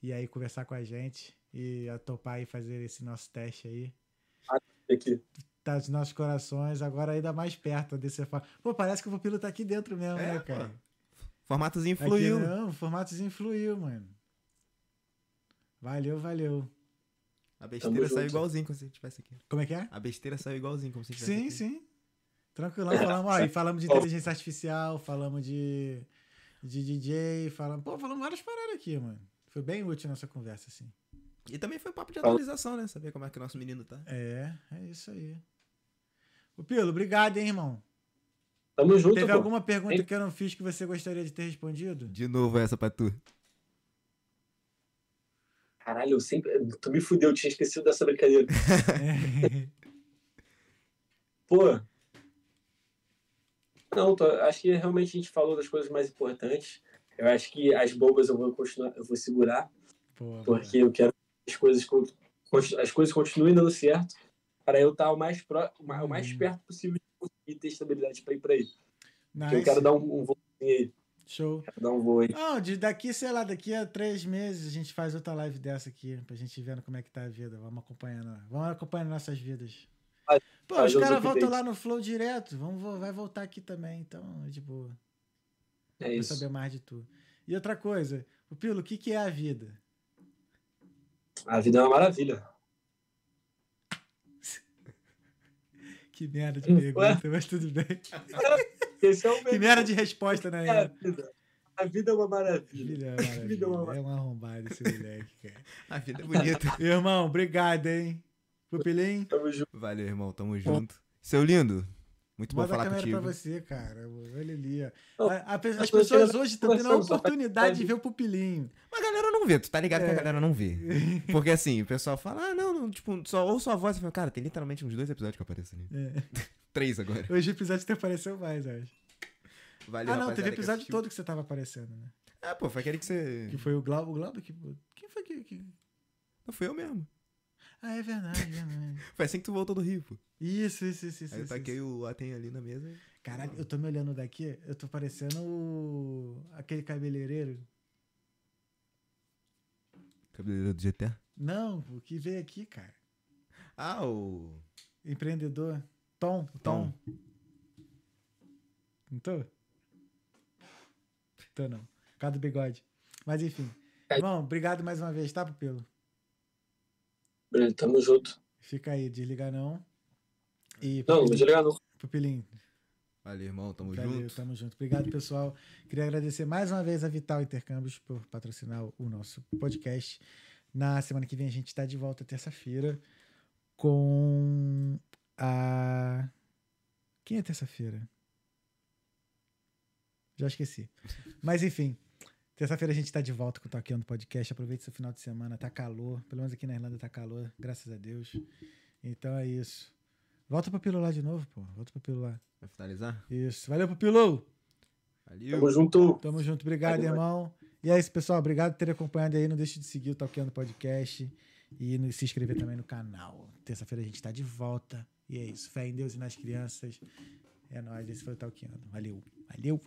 E aí, conversar com a gente. E a topar aí fazer esse nosso teste aí. Aqui. Tá dos nossos corações, agora ainda mais perto desse. Pô, parece que o pupilo tá aqui dentro mesmo, né, cara? Formatozinho Aqui, fluiu. não, o formatozinho fluiu, mano. Valeu, valeu. A besteira Tamo saiu junto. igualzinho como se a gente tivesse aqui. Como é que é? A besteira saiu igualzinho como se a gente tivesse Sim, aqui. sim. Tranquilão, falamos, ó, e falamos de inteligência artificial, falamos de, de DJ, falamos, pô, falamos várias paradas aqui, mano. Foi bem útil nossa conversa, assim. E também foi papo de atualização, né? Saber como é que o nosso menino tá. É, é isso aí. O Pilo, obrigado, hein, irmão. Tamo junto, Teve pô. alguma pergunta Hein? que eu não fiz que você gostaria de ter respondido? De novo essa pra tu. Caralho, eu sempre. Tu me fudeu, eu tinha esquecido dessa brincadeira. Pô. Não, tô- acho que realmente a gente falou das coisas mais importantes. Eu acho que as bobas eu vou continuar, eu vou segurar, Pô, porque eu quero que as coisas, as coisas continuem dando certo, para eu estar o mais, pró, o mais- Uhum. perto possível de conseguir ter estabilidade para ir para aí. mano. Porque eu quero dar um, um voo aí. Show. Quero dar um voo aí. Não, de daqui, sei lá, daqui a três meses a gente faz outra live dessa aqui, pra gente vendo como é que tá a vida. Vamos acompanhando. Vamos acompanhando nossas vidas. Pô, os caras voltam lá no Flow direto. Vamos, vai voltar aqui também, então, de boa. É Pra isso. saber mais de tu. E outra coisa, o Pilo, o que, que é a vida? A vida é uma maravilha. Que merda de pergunta, mas tudo bem. Esse é o Que merda de resposta, né? É a vida. A vida é uma maravilha. Maravilha. Vida é uma- É um arrombado esse moleque, cara. A vida é bonita. Irmão, obrigado, hein? Pupilinho, Tamo junto. Valeu, irmão. Tamo junto. Seu lindo. Muito bom bota a falar câmera contigo. pra você, cara. Olha ali, A- a as pessoas hoje estão tendo a oportunidade de ver o pupilinho. Mas a galera não vê, tu tá ligado que É. a galera não vê. Porque assim, o pessoal fala, ah, não, não, tipo, só ouço a voz e fala, cara, tem literalmente uns dois episódios que eu apareço ali. É. Três agora. Hoje o episódio até apareceu mais, eu acho. Valeu, ah, não, teve que episódio assistiu. todo que você tava aparecendo, né? Ah, pô, foi aquele que você. Que foi o Glauber. O Glauber que. Quem foi que. que- Não, foi eu mesmo. Ah, é verdade, é verdade. Foi assim que tu voltou do Rio, pô. Isso, isso, isso, isso. Aí eu isso, taquei isso. o Aten ali na mesa. Caralho, eu tô me olhando daqui, eu tô parecendo o... aquele cabeleireiro. Cabeleireiro do GTA. Não, o que veio aqui, cara. Ah, o. Empreendedor. Tom, Tom. Não tô? Tô não. Por causa do bigode. Mas enfim. Irmão, obrigado mais uma vez, tá, Pupilo? Beleza, tamo junto. Fica aí, desliga não. E Não, não desligar não. Pupilinho, Valeu, irmão. Tamo valeu, junto. tamo junto. Obrigado, pessoal. Queria agradecer mais uma vez a Vital Intercâmbios por patrocinar o nosso podcast. Na semana que vem a gente está de volta terça-feira com a. Quem é terça-feira? Já esqueci. Mas enfim, terça-feira a gente está de volta com o Taqueando Podcast. Aproveite seu final de semana, tá calor. Pelo menos aqui na Irlanda tá calor, graças a Deus. Então é isso. Volta pro Pilo lá de novo, pô. Volta pro Pilo lá. Vai finalizar? Isso. Valeu, Pupilo! Valeu. Tamo junto. Tamo junto. Obrigado, Valeu, irmão. E é isso, pessoal. Obrigado por ter acompanhado aí. Não deixe de seguir o Talkando Podcast e se inscrever também no canal. Terça-feira a gente tá de volta. E é isso. Fé em Deus e nas crianças. É nóis. Esse foi o Talkando. Valeu. Valeu.